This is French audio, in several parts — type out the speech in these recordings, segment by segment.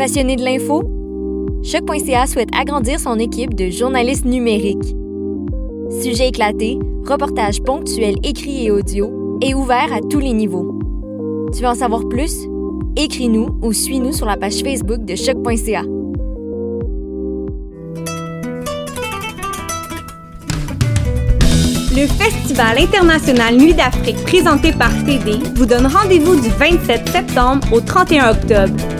Passionné de l'info? Choc.ca souhaite agrandir son équipe de journalistes numériques. Sujets éclatés, reportages ponctuels écrits et audio et ouverts à tous les niveaux. Tu veux en savoir plus? Écris-nous ou suis-nous sur la page Facebook de Choc.ca. Le Festival international Nuit d'Afrique présenté par TD vous donne rendez-vous du 27 septembre au 31 octobre.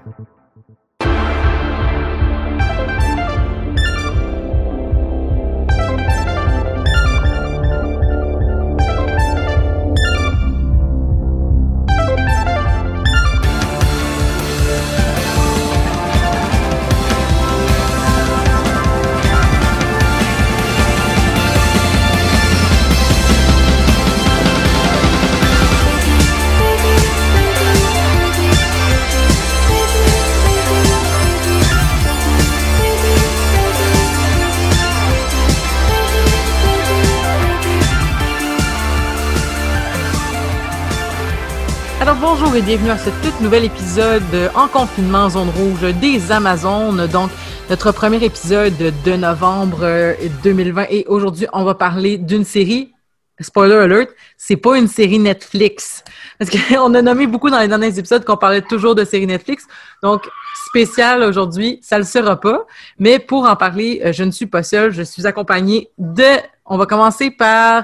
et bienvenue à ce tout nouvel épisode en confinement zone rouge des Amazones. Donc notre premier épisode de novembre 2020 et aujourd'hui on va parler d'une série. Spoiler alert, c'est pas une série Netflix. Parce qu'on a nommé beaucoup dans les derniers épisodes qu'on parlait toujours de série Netflix. Donc, spécial aujourd'hui, ça le sera pas. Mais pour en parler, euh, je ne suis pas seule. Je suis accompagnée de... On va commencer par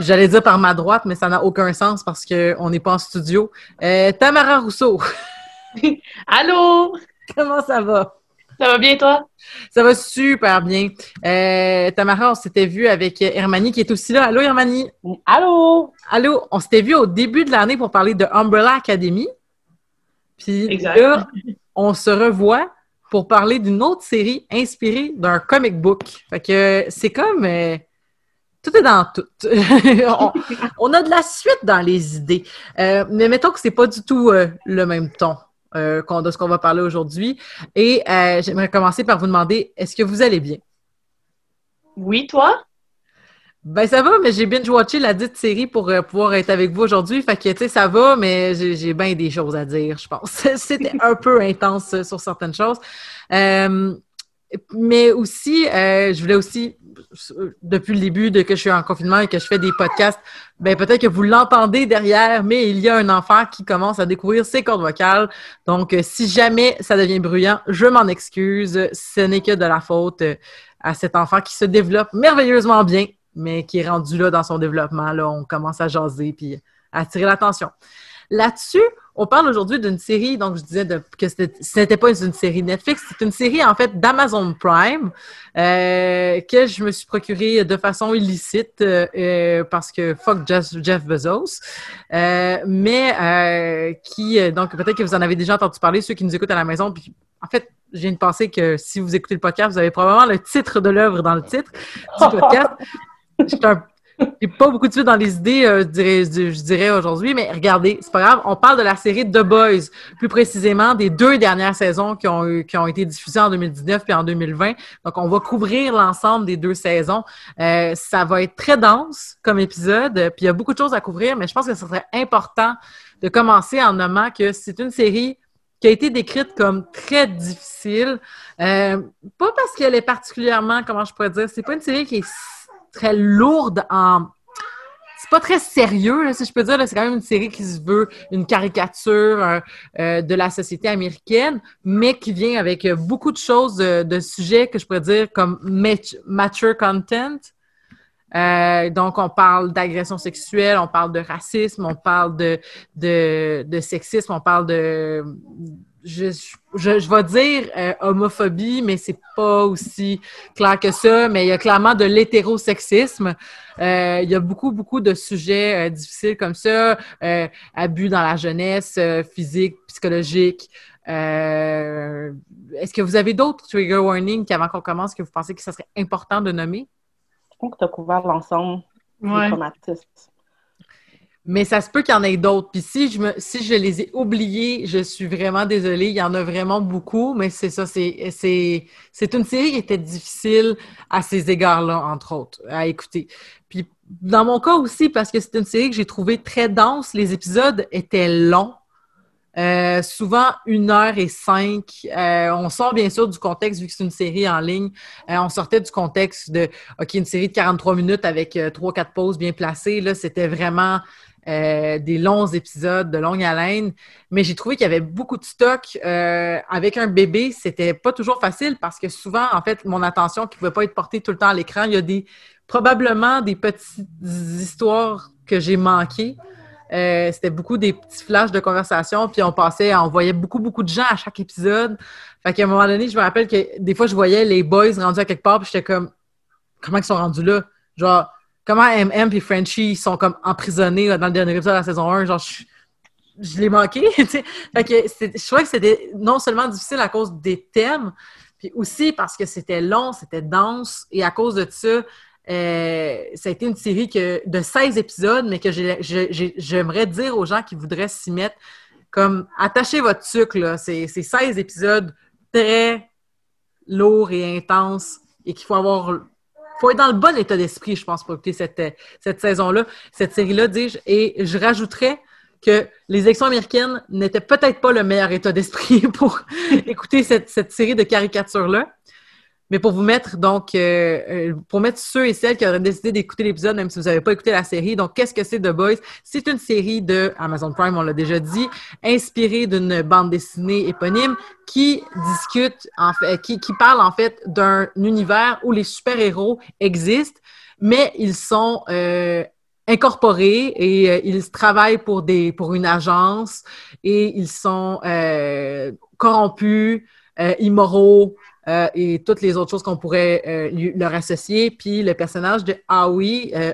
J'allais dire par ma droite, mais ça n'a aucun sens parce qu'on n'est pas en studio. Euh, Tamara Rousseau. Allô? Comment ça va? Ça va bien, toi? Ça va super bien. Euh, Tamara, on s'était vu avec Hermanie qui est aussi là. Allô, Hermanie? Allô? Allô? On s'était vu au début de l'année pour parler de Umbrella Academy. Puis Exact. là, on se revoit pour parler d'une autre série inspirée d'un comic book. Fait que c'est comme... euh, tout est dans tout. on, on a de la suite dans les idées. Euh, mais mettons que c'est pas du tout euh, le même ton qu'on- de ce qu'on va parler aujourd'hui. Et j'aimerais commencer par vous demander, est-ce que vous allez bien? Oui, toi? Ben ça va, mais j'ai binge-watché la dite série pour euh, pouvoir être avec vous aujourd'hui. Fait que, tu sais, ça va, mais j'ai bien des choses à dire, je pense. C'était un peu intense euh, sur certaines choses. Euh, mais aussi, euh, je voulais aussi, depuis le début de que je suis en confinement et que je fais des podcasts, ben peut-être que vous l'entendez derrière, mais il y a un enfant qui commence à découvrir ses cordes vocales. Donc, si jamais ça devient bruyant, je m'en excuse. Ce n'est que de la faute à cet enfant qui se développe merveilleusement bien, mais qui est rendu là dans son développement. Là, on commence à jaser puis à attirer l'attention. Là-dessus, on parle aujourd'hui d'une série, donc je disais de- que ce n'était pas une série Netflix, c'est une série en fait d'Amazon Prime euh, que je me suis procurée de façon illicite euh, euh, parce que fuck Jeff, Jeff Bezos, mais qui, donc peut-être que vous en avez déjà entendu parler, ceux qui nous écoutent à la maison, puis en fait, je viens de penser que si vous écoutez le podcast, vous avez probablement le titre de l'œuvre dans le titre du podcast. J'ai pas beaucoup de suite dans les idées, euh, je dirais, aujourd'hui, mais regardez, c'est pas grave. On parle de la série The Boys, plus précisément des deux dernières saisons qui ont, qui ont été diffusées en 2019 puis en 2020. Donc, on va couvrir l'ensemble des deux saisons. Euh, ça va être très dense comme épisode, puis il y a beaucoup de choses à couvrir, mais je pense que ce serait important de commencer en nommant que c'est une série qui a été décrite comme très difficile. Euh, pas parce qu'elle est particulièrement, comment je pourrais dire, c'est pas une série qui est très lourde en. C'est pas très sérieux, si je peux dire. C'est quand même une série qui se veut une caricature euh, euh, de la société américaine, mais qui vient avec euh, beaucoup de choses, de, sujets que je pourrais dire comme mat- mature content. Donc, on parle d'agression sexuelle, on parle de racisme, on parle de, de, de sexisme, on parle de. Je, je, je vais dire euh, homophobie, mais c'est pas aussi clair que ça. Mais il y a clairement de l'hétérosexisme. Euh, il y a beaucoup, beaucoup de sujets euh, difficiles comme ça. Euh, abus dans la jeunesse, euh, physique, psychologique. Euh, Est-ce que vous avez d'autres trigger warnings qu'avant qu'on commence que vous pensez que ça serait important de nommer? Je trouve que tu as couvert l'ensemble du Ouais. traumatisme. Mais ça se peut qu'il y en ait d'autres. Puis si je, me, si je les ai oubliés, je suis vraiment désolée. Il y en a vraiment beaucoup, mais c'est ça. C'est, c'est, c'est une série qui était difficile à ces égards-là, entre autres, à écouter. Puis dans mon cas aussi, parce que c'est une série que j'ai trouvée très dense, les épisodes étaient longs. Euh, souvent une heure et cinq. Euh, on sort bien sûr du contexte vu que c'est une série en ligne. Euh, on sortait du contexte de OK, une série de 43 minutes avec trois, quatre pauses bien placées. Là, c'était vraiment euh, des longs épisodes de longue haleine. Mais j'ai trouvé qu'il y avait beaucoup de stock. Euh, avec un bébé, c'était pas toujours facile parce que souvent, en fait, mon attention qui ne pouvait pas être portée tout le temps à l'écran, il y a des probablement des petites histoires que j'ai manquées. Euh, c'était beaucoup des petits flashs de conversation, puis on passait, on voyait beaucoup, beaucoup de gens à chaque épisode. Fait qu'à un moment donné, je me rappelle que des fois, je voyais les boys rendus à quelque part, puis j'étais comme, comment ils sont rendus là? Genre, comment MM et Frenchie sont comme emprisonnés dans le dernier épisode de la saison 1? Genre, je, l'ai manqué. fait que je trouvais que c'était non seulement difficile à cause des thèmes, puis aussi parce que c'était long, c'était dense, et à cause de ça, euh, ça a été une série que, de 16 épisodes, mais que j'ai- j'ai- j'ai- j'aimerais dire aux gens qui voudraient s'y mettre, comme attachez votre sucre, c'est 16 épisodes très lourds et intenses et qu'il faut avoir. Faut être dans le bon état d'esprit, je pense, pour écouter cette, cette saison-là, cette série-là, dis-je. Et je rajouterais que les élections américaines n'étaient peut-être pas le meilleur état d'esprit pour écouter cette, cette série de caricatures-là. Mais pour vous mettre, donc, euh, euh, pour mettre ceux et celles qui auraient décidé d'écouter l'épisode, même si vous n'avez pas écouté la série, donc, qu'est-ce que c'est The Boys? C'est une série de Amazon Prime, on l'a déjà dit, inspirée d'une bande dessinée éponyme qui discute, en fait, qui, qui parle en fait d'un univers où les super-héros existent, mais ils sont euh, incorporés et ils travaillent pour, des, pour une agence et ils sont corrompus, immoraux, euh, et toutes les autres choses qu'on pourrait euh, lui- leur associer. Puis le personnage de Howie, euh,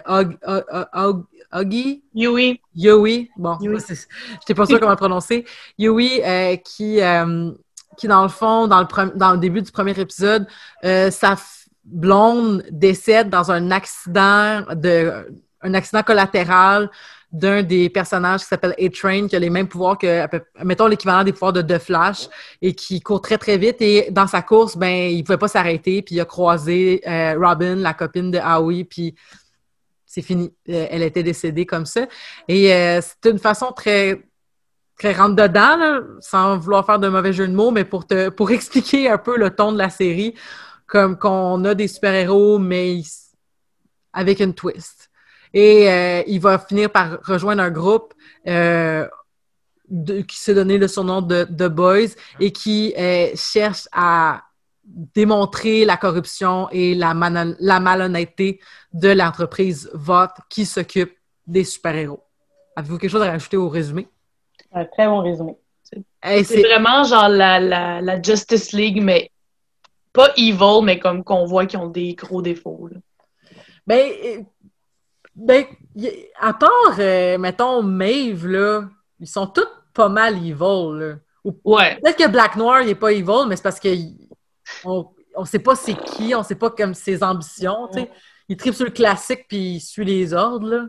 Yui. Yui, bon, c'est- j'étais pas sûre comment le prononcer. Yui, euh, qui, qui dans le fond, dans le, dans le début du premier épisode, sa blonde décède dans un accident de un accident collatéral d'un des personnages qui s'appelle A-Train, qui a les mêmes pouvoirs que, mettons, l'équivalent des pouvoirs de The Flash, et qui court très, très vite. Et dans sa course, ben, il pouvait pas s'arrêter, puis il a croisé euh, Robin, la copine de Howie, puis c'est fini. Euh, Elle était décédée comme ça. Et euh, c'est une façon très très rentre dedans, sans vouloir faire de mauvais jeu de mots, mais pour te pour expliquer un peu le ton de la série, comme qu'on a des super-héros, mais avec une twist. Et euh, il va finir par rejoindre un groupe euh, de- qui s'est donné le surnom de The Boys et qui euh, cherche à démontrer la corruption et la, malhonnêteté de l'entreprise VOT qui s'occupe des super-héros. Avez-vous quelque chose à rajouter au résumé? Un très bon résumé. Hey, C'est vraiment genre la, la, la Justice League, mais pas evil, mais comme qu'on voit qu'ils ont des gros défauts. là. Ben, ben, y- à part, euh, mettons, Maeve, là, ils sont tous pas mal evil, là. Ou Ouais. peut-être que Black Noir, il est pas evil, mais c'est parce que on, on sait pas c'est qui, on sait pas comme ses ambitions, tu sais. il tripe sur le classique puis il suit les ordres, là.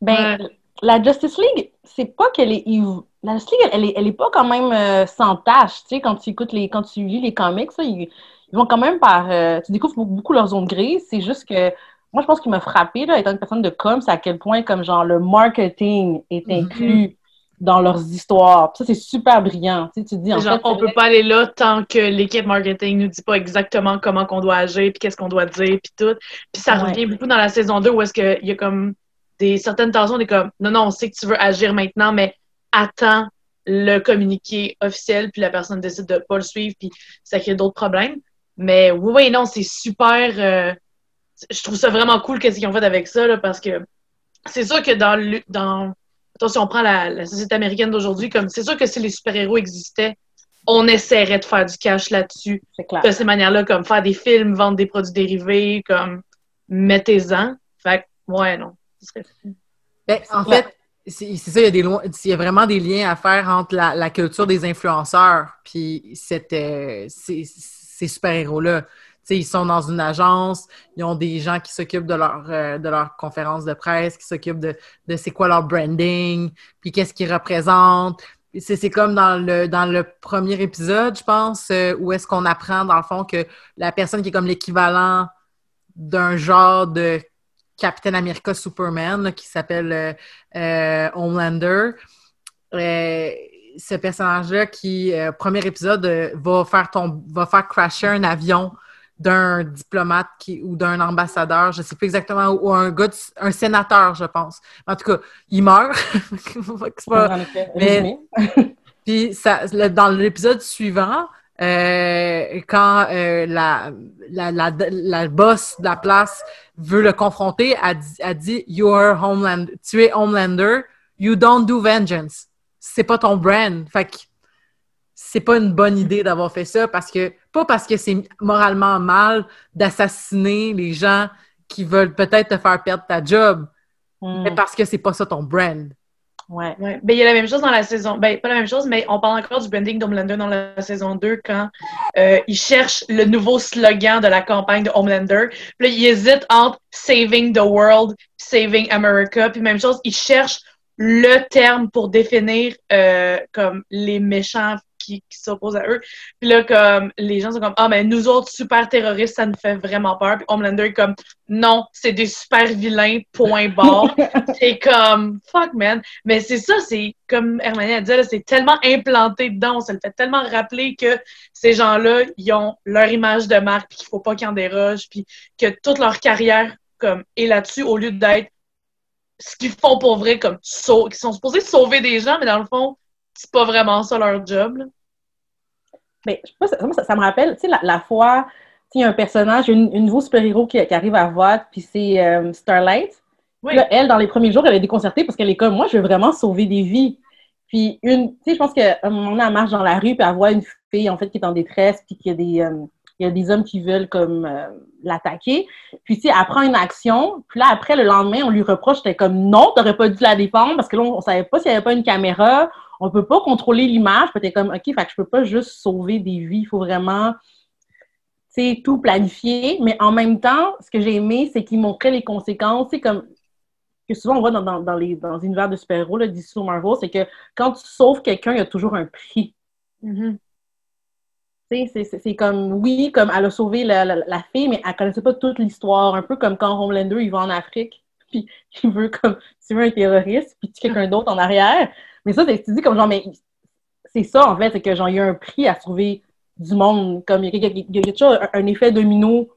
Ben, la Justice League, c'est pas qu'elle est evil. La Justice League, elle est, elle est pas quand même euh, sans tâche, tu sais, quand tu écoutes les, quand tu lis les comics, ça, ils, ils vont quand même par, euh, tu découvres beaucoup, beaucoup leur zone grise, c'est juste que, moi, je pense qu'il m'a frappé, là, étant une personne de com, c'est à quel point, comme genre, le marketing est Mhm. inclus dans leurs histoires. Puis ça, c'est super brillant, tu sais, tu te dis, en Genre, fait, on peut pas aller là tant que l'équipe marketing nous dit pas exactement comment qu'on doit agir, puis qu'est-ce qu'on doit dire, puis tout. Puis ça Ouais. revient beaucoup dans la saison 2 où est-ce qu'il y a comme des certaines tensions, des comme non, non, on sait que tu veux agir maintenant, mais attends le communiqué officiel, puis la personne décide de pas le suivre, puis ça crée d'autres problèmes. Mais oui, oui, non, c'est super. euh, je trouve ça vraiment cool qu'est-ce qu'ils ont fait avec ça, là, parce que c'est sûr que dans le dans Attends, si on prend la, la société américaine d'aujourd'hui, comme c'est sûr que si les super-héros existaient, on essaierait de faire du cash là-dessus de ces manières-là, comme faire des films, vendre des produits dérivés, comme mettez-en. Fait que, ouais, non. Ce serait fou. Ben, en fait, c'est ça, il y, a des lo- il y a vraiment des liens à faire entre la, la culture des influenceurs puis cette, euh, ces, ces super-héros-là. Ils sont dans une agence, ils ont des gens qui s'occupent de leur, euh, de leur conférence de presse, qui s'occupent de, de c'est quoi leur branding, puis qu'est-ce qu'ils représentent. C'est comme dans le, premier épisode, je pense, euh, où est-ce qu'on apprend, dans le fond, que la personne qui est comme l'équivalent d'un genre de Captain America Superman qui s'appelle euh, Homelander. Ce personnage-là qui, premier épisode, va faire ton, va faire crasher un avion d'un diplomate qui, ou d'un ambassadeur, je sais plus exactement, ou un gars, de- un sénateur, je pense. En tout cas, il meurt. Pas- En effet. mais- puis ça, le- dans l'épisode suivant, euh, quand euh, la, la, la, la boss de la place veut le confronter, elle dit, elle dit You are Homelander. Tu es Homelander. You don't do vengeance. C'est pas ton brand. Fait que c'est pas une bonne idée d'avoir fait ça parce que, pas parce que c'est moralement mal d'assassiner les gens qui veulent peut-être te faire perdre ta job, Hmm. mais parce que c'est pas ça ton brand. Ouais. Ouais. Ben, il y a la même chose dans la saison. Ben, pas la même chose, mais on parle encore du branding d'Homelander dans la saison 2 quand euh, il cherche le nouveau slogan de la campagne de Homelander. Puis là, il hésite entre Saving the World, Saving America. Puis même chose, il cherche le terme pour définir euh, comme les méchants qui, qui s'opposent à eux. Puis là, comme les gens sont comme Ah, mais nous autres, super terroristes, ça nous fait vraiment peur. Puis Homelander est comme Non, c'est des super vilains, point barre. c'est comme fuck man. Mais c'est ça, c'est comme Hermione a dit, là, c'est tellement implanté dedans, on se le fait tellement rappeler que ces gens-là, ils ont leur image de marque, puis qu'il faut pas qu'ils en dérogent, puis que toute leur carrière comme est là-dessus au lieu d'être ce qu'ils font pour vrai, comme qui sont supposés sauver des gens, mais dans le fond, c'est pas vraiment ça leur job. là. Mais je sais pas, ça, me rappelle, tu sais, la, la fois, tu sais, il y a un personnage, une, une nouveau super-héros qui, qui arrive à voix, puis c'est euh, Starlight. Oui. Là, elle, dans les premiers jours, elle est déconcertée parce qu'elle est comme, moi, je veux vraiment sauver des vies. Puis, une, tu sais, je pense qu'à un moment donné, elle marche dans la rue, puis elle voit une fille, en fait, qui est en détresse, puis qu'il y a des, euh, il y a des hommes qui veulent, comme, euh, l'attaquer. Puis, tu sais, elle prend une action, puis là, après, le lendemain, on lui reproche, c'était comme, non, t'aurais pas dû la défendre, parce que là, on, on savait pas s'il y avait pas une caméra, on peut pas contrôler l'image, t'es comme, OK, fait que je peux pas juste sauver des vies, il faut vraiment, tu sais, tout planifier. Mais en même temps, ce que j'ai aimé, c'est qu'il montrait les conséquences, tu sais, comme, que souvent on voit dans, dans, dans les dans l'univers de super-héros, d'ici Marvel, c'est que quand tu sauves quelqu'un, il y a toujours un prix. Mhm. Tu sais, c'est- c'est c'est comme, oui, comme elle a sauvé la, la, la fille, mais elle connaissait pas toute l'histoire. Un peu comme quand Homelander, il va en Afrique, puis il veut comme tuer un terroriste, puis tuer quelqu'un d'autre en arrière. Mais ça, c'est- tu dis comme genre, mais c'est ça, en fait, c'est que genre, il y a un prix à sauver du monde. Comme il y a, toujours un, un effet domino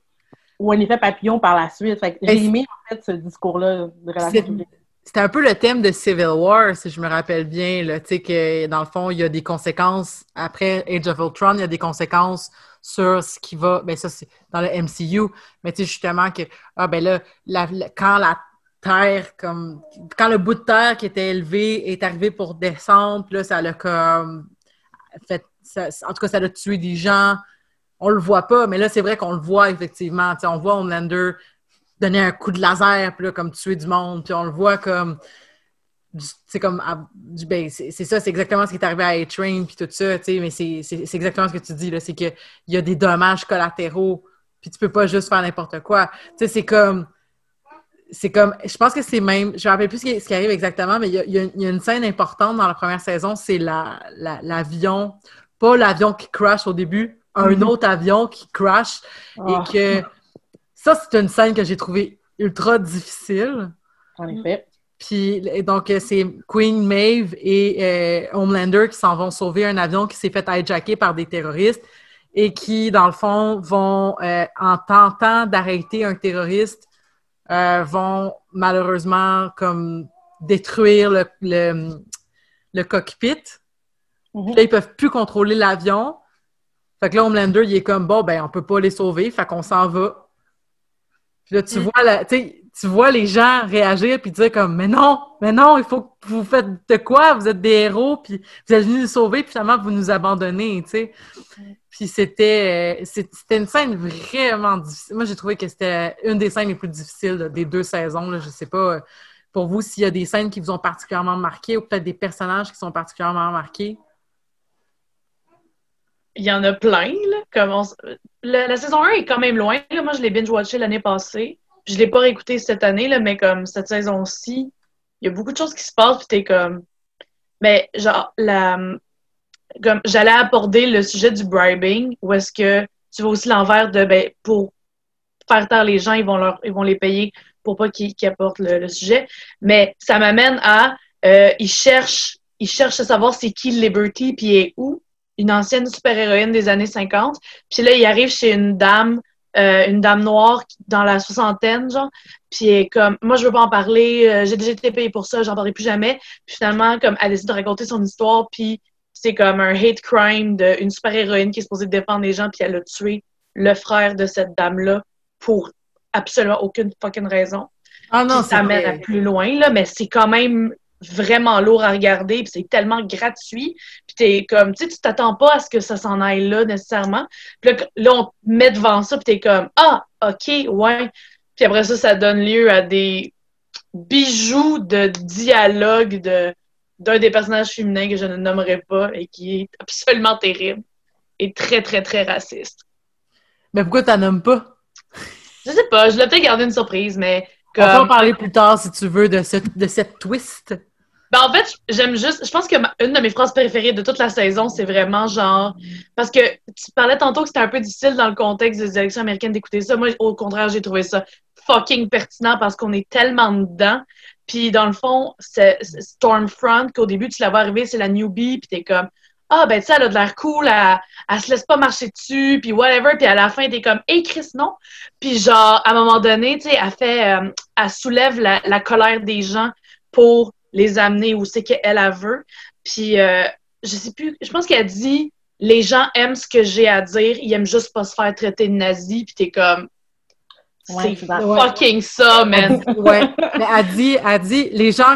ou un effet papillon par la suite. J'ai aimé, en fait, ce discours-là de. C'était un peu le thème de Civil War, si je me rappelle bien. Là, tu sais que dans le fond, il y a des conséquences. Après Age of Ultron, il y a des conséquences sur ce qui va. Ben, ça, c'est dans le MCU. Mais tu sais, justement, que ah, ben là, la- la- quand la Terre, comme. Quand le bout de terre qui était élevé est arrivé pour descendre, là, ça l'a comme. Fait, en tout cas, ça a tué des gens. On le voit pas, mais là, c'est vrai qu'on le voit effectivement. On voit Homelander donner un coup de laser, puis là, comme tuer du monde, puis on le voit comme. C'est comme. du- ben, c'est ça, c'est exactement ce qui est arrivé à A-Train, puis tout ça, tu sais, mais c'est exactement ce que tu dis, là. C'est qu'il y a des dommages collatéraux puis tu peux pas juste faire n'importe quoi. Tu sais, c'est comme c'est comme, je pense que c'est même, je me rappelle plus ce qui, ce qui arrive exactement, mais il y, a, il y, a, une scène importante dans la première saison, c'est l'avion, la, pas l'avion qui crash au début, un mm-hmm. autre avion qui crash, et Ah. que ça, c'est une scène que j'ai trouvée ultra difficile. En effet. Puis, donc, euh, c'est Queen Maeve et euh, Homelander qui s'en vont sauver un avion qui s'est fait hijacker par des terroristes et qui, dans le fond, vont, euh, en tentant d'arrêter un terroriste, euh, vont malheureusement comme détruire le, le, le cockpit. Mhm. Puis là, ils peuvent plus contrôler l'avion. Fait que là, Homelander, il est comme, bon, ben, on peut pas les sauver, fait qu'on s'en va. Puis là, tu Mm. vois, la, tu sais, tu vois les gens réagir puis dire comme, mais non, mais non, il faut que vous faites de quoi? Vous êtes des héros, puis vous êtes venus nous sauver, puis finalement, vous nous abandonnez, tu sais. Puis c'était, euh, c'était une scène vraiment difficile. Moi, j'ai trouvé que c'était une des scènes les plus difficiles là, des deux saisons. Là. Je sais pas, euh, pour vous, s'il y a des scènes qui vous ont particulièrement marqué ou peut-être des personnages qui sont particulièrement marqués. Il y en a plein, là. Comme on la, la saison 1 est quand même loin. Là. Moi, je l'ai binge-watché l'année passée. Je l'ai pas réécouté cette année, là, mais comme cette saison-ci, il y a beaucoup de choses qui se passent, puis t'es comme... Mais genre, la... Comme, j'allais aborder le sujet du bribing, où est-ce que tu vois aussi l'envers de, ben, pour faire taire les gens, ils vont, leur, ils vont les payer pour pas qu'ils apportent le, sujet. Mais ça m'amène à, euh, ils cherchent, ils cherchent à savoir c'est qui Liberty, puis est où? Une ancienne super-héroïne des années 50. Puis là, il arrive chez une dame, euh, une dame noire dans la soixantaine, genre. Puis elle est comme, moi, je veux pas en parler, euh, j'ai déjà été payée pour ça, j'en parlerai plus jamais. Puis finalement, comme, elle décide de raconter son histoire, puis c'est comme un hate crime d'une super-héroïne qui est supposée défendre les gens, puis elle a tué le frère de cette dame-là pour absolument aucune fucking raison. Ah non, ça mène à plus loin, là, mais c'est quand même vraiment lourd à regarder, puis c'est tellement gratuit, puis t'es comme, tu sais, tu t'attends pas à ce que ça s'en aille là, nécessairement. Puis là, là, on te met devant ça, puis t'es comme, ah, OK, ouais. Puis après ça, ça donne lieu à des bijoux de dialogue de d'un des personnages féminins que je ne nommerai pas et qui est absolument terrible et très, très, très raciste. Mais pourquoi t'en nommes pas? Je sais pas, je l'ai peut-être gardé une surprise, mais On peut en parler plus tard si tu veux de, ce, de cette twist. Ben, en fait, j'aime juste. Je pense que ma- une de mes phrases préférées de toute la saison, c'est vraiment genre. Parce que tu parlais tantôt que c'était un peu difficile dans le contexte des élections américaines d'écouter ça. Moi, au contraire, j'ai trouvé ça fucking pertinent parce qu'on est tellement dedans. Puis, dans le fond, c'est Stormfront, qu'au début, tu la vois arriver, c'est la newbie, puis t'es comme. Ah, ben, tu sais, elle a de l'air cool, elle, elle se laisse pas marcher dessus, puis whatever. Puis à la fin, t'es comme, hey, Chris, non. Puis, genre, à un moment donné, tu sais, elle fait. euh, elle soulève la, la colère des gens pour les amener où c'est qu'elle elle veut. Puis, euh, je sais plus, je pense qu'elle dit les gens aiment ce que j'ai à dire, ils aiment juste pas se faire traiter de nazi, puis t'es comme. Ouais, c'est fucking ça, man. Ouais. Mais elle dit, elle dit, les gens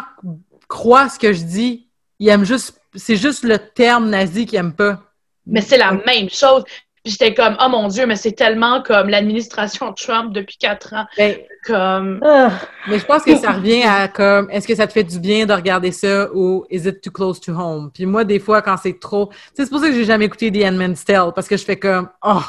croient ce que je dis. Ils aiment juste, c'est juste le terme nazi qu'ils aiment pas. mais c'est la même chose. Puis j'étais comme, oh mon Dieu, mais c'est tellement comme l'administration Trump depuis quatre ans. Ben, Comme, Ah, mais je pense que ça revient à comme, est-ce que ça te fait du bien de regarder ça ou is it too close to home? Puis moi, des fois, quand c'est trop, Tu sais, c'est pour ça que j'ai jamais écouté The Handmaid's Tale parce que je fais comme, oh,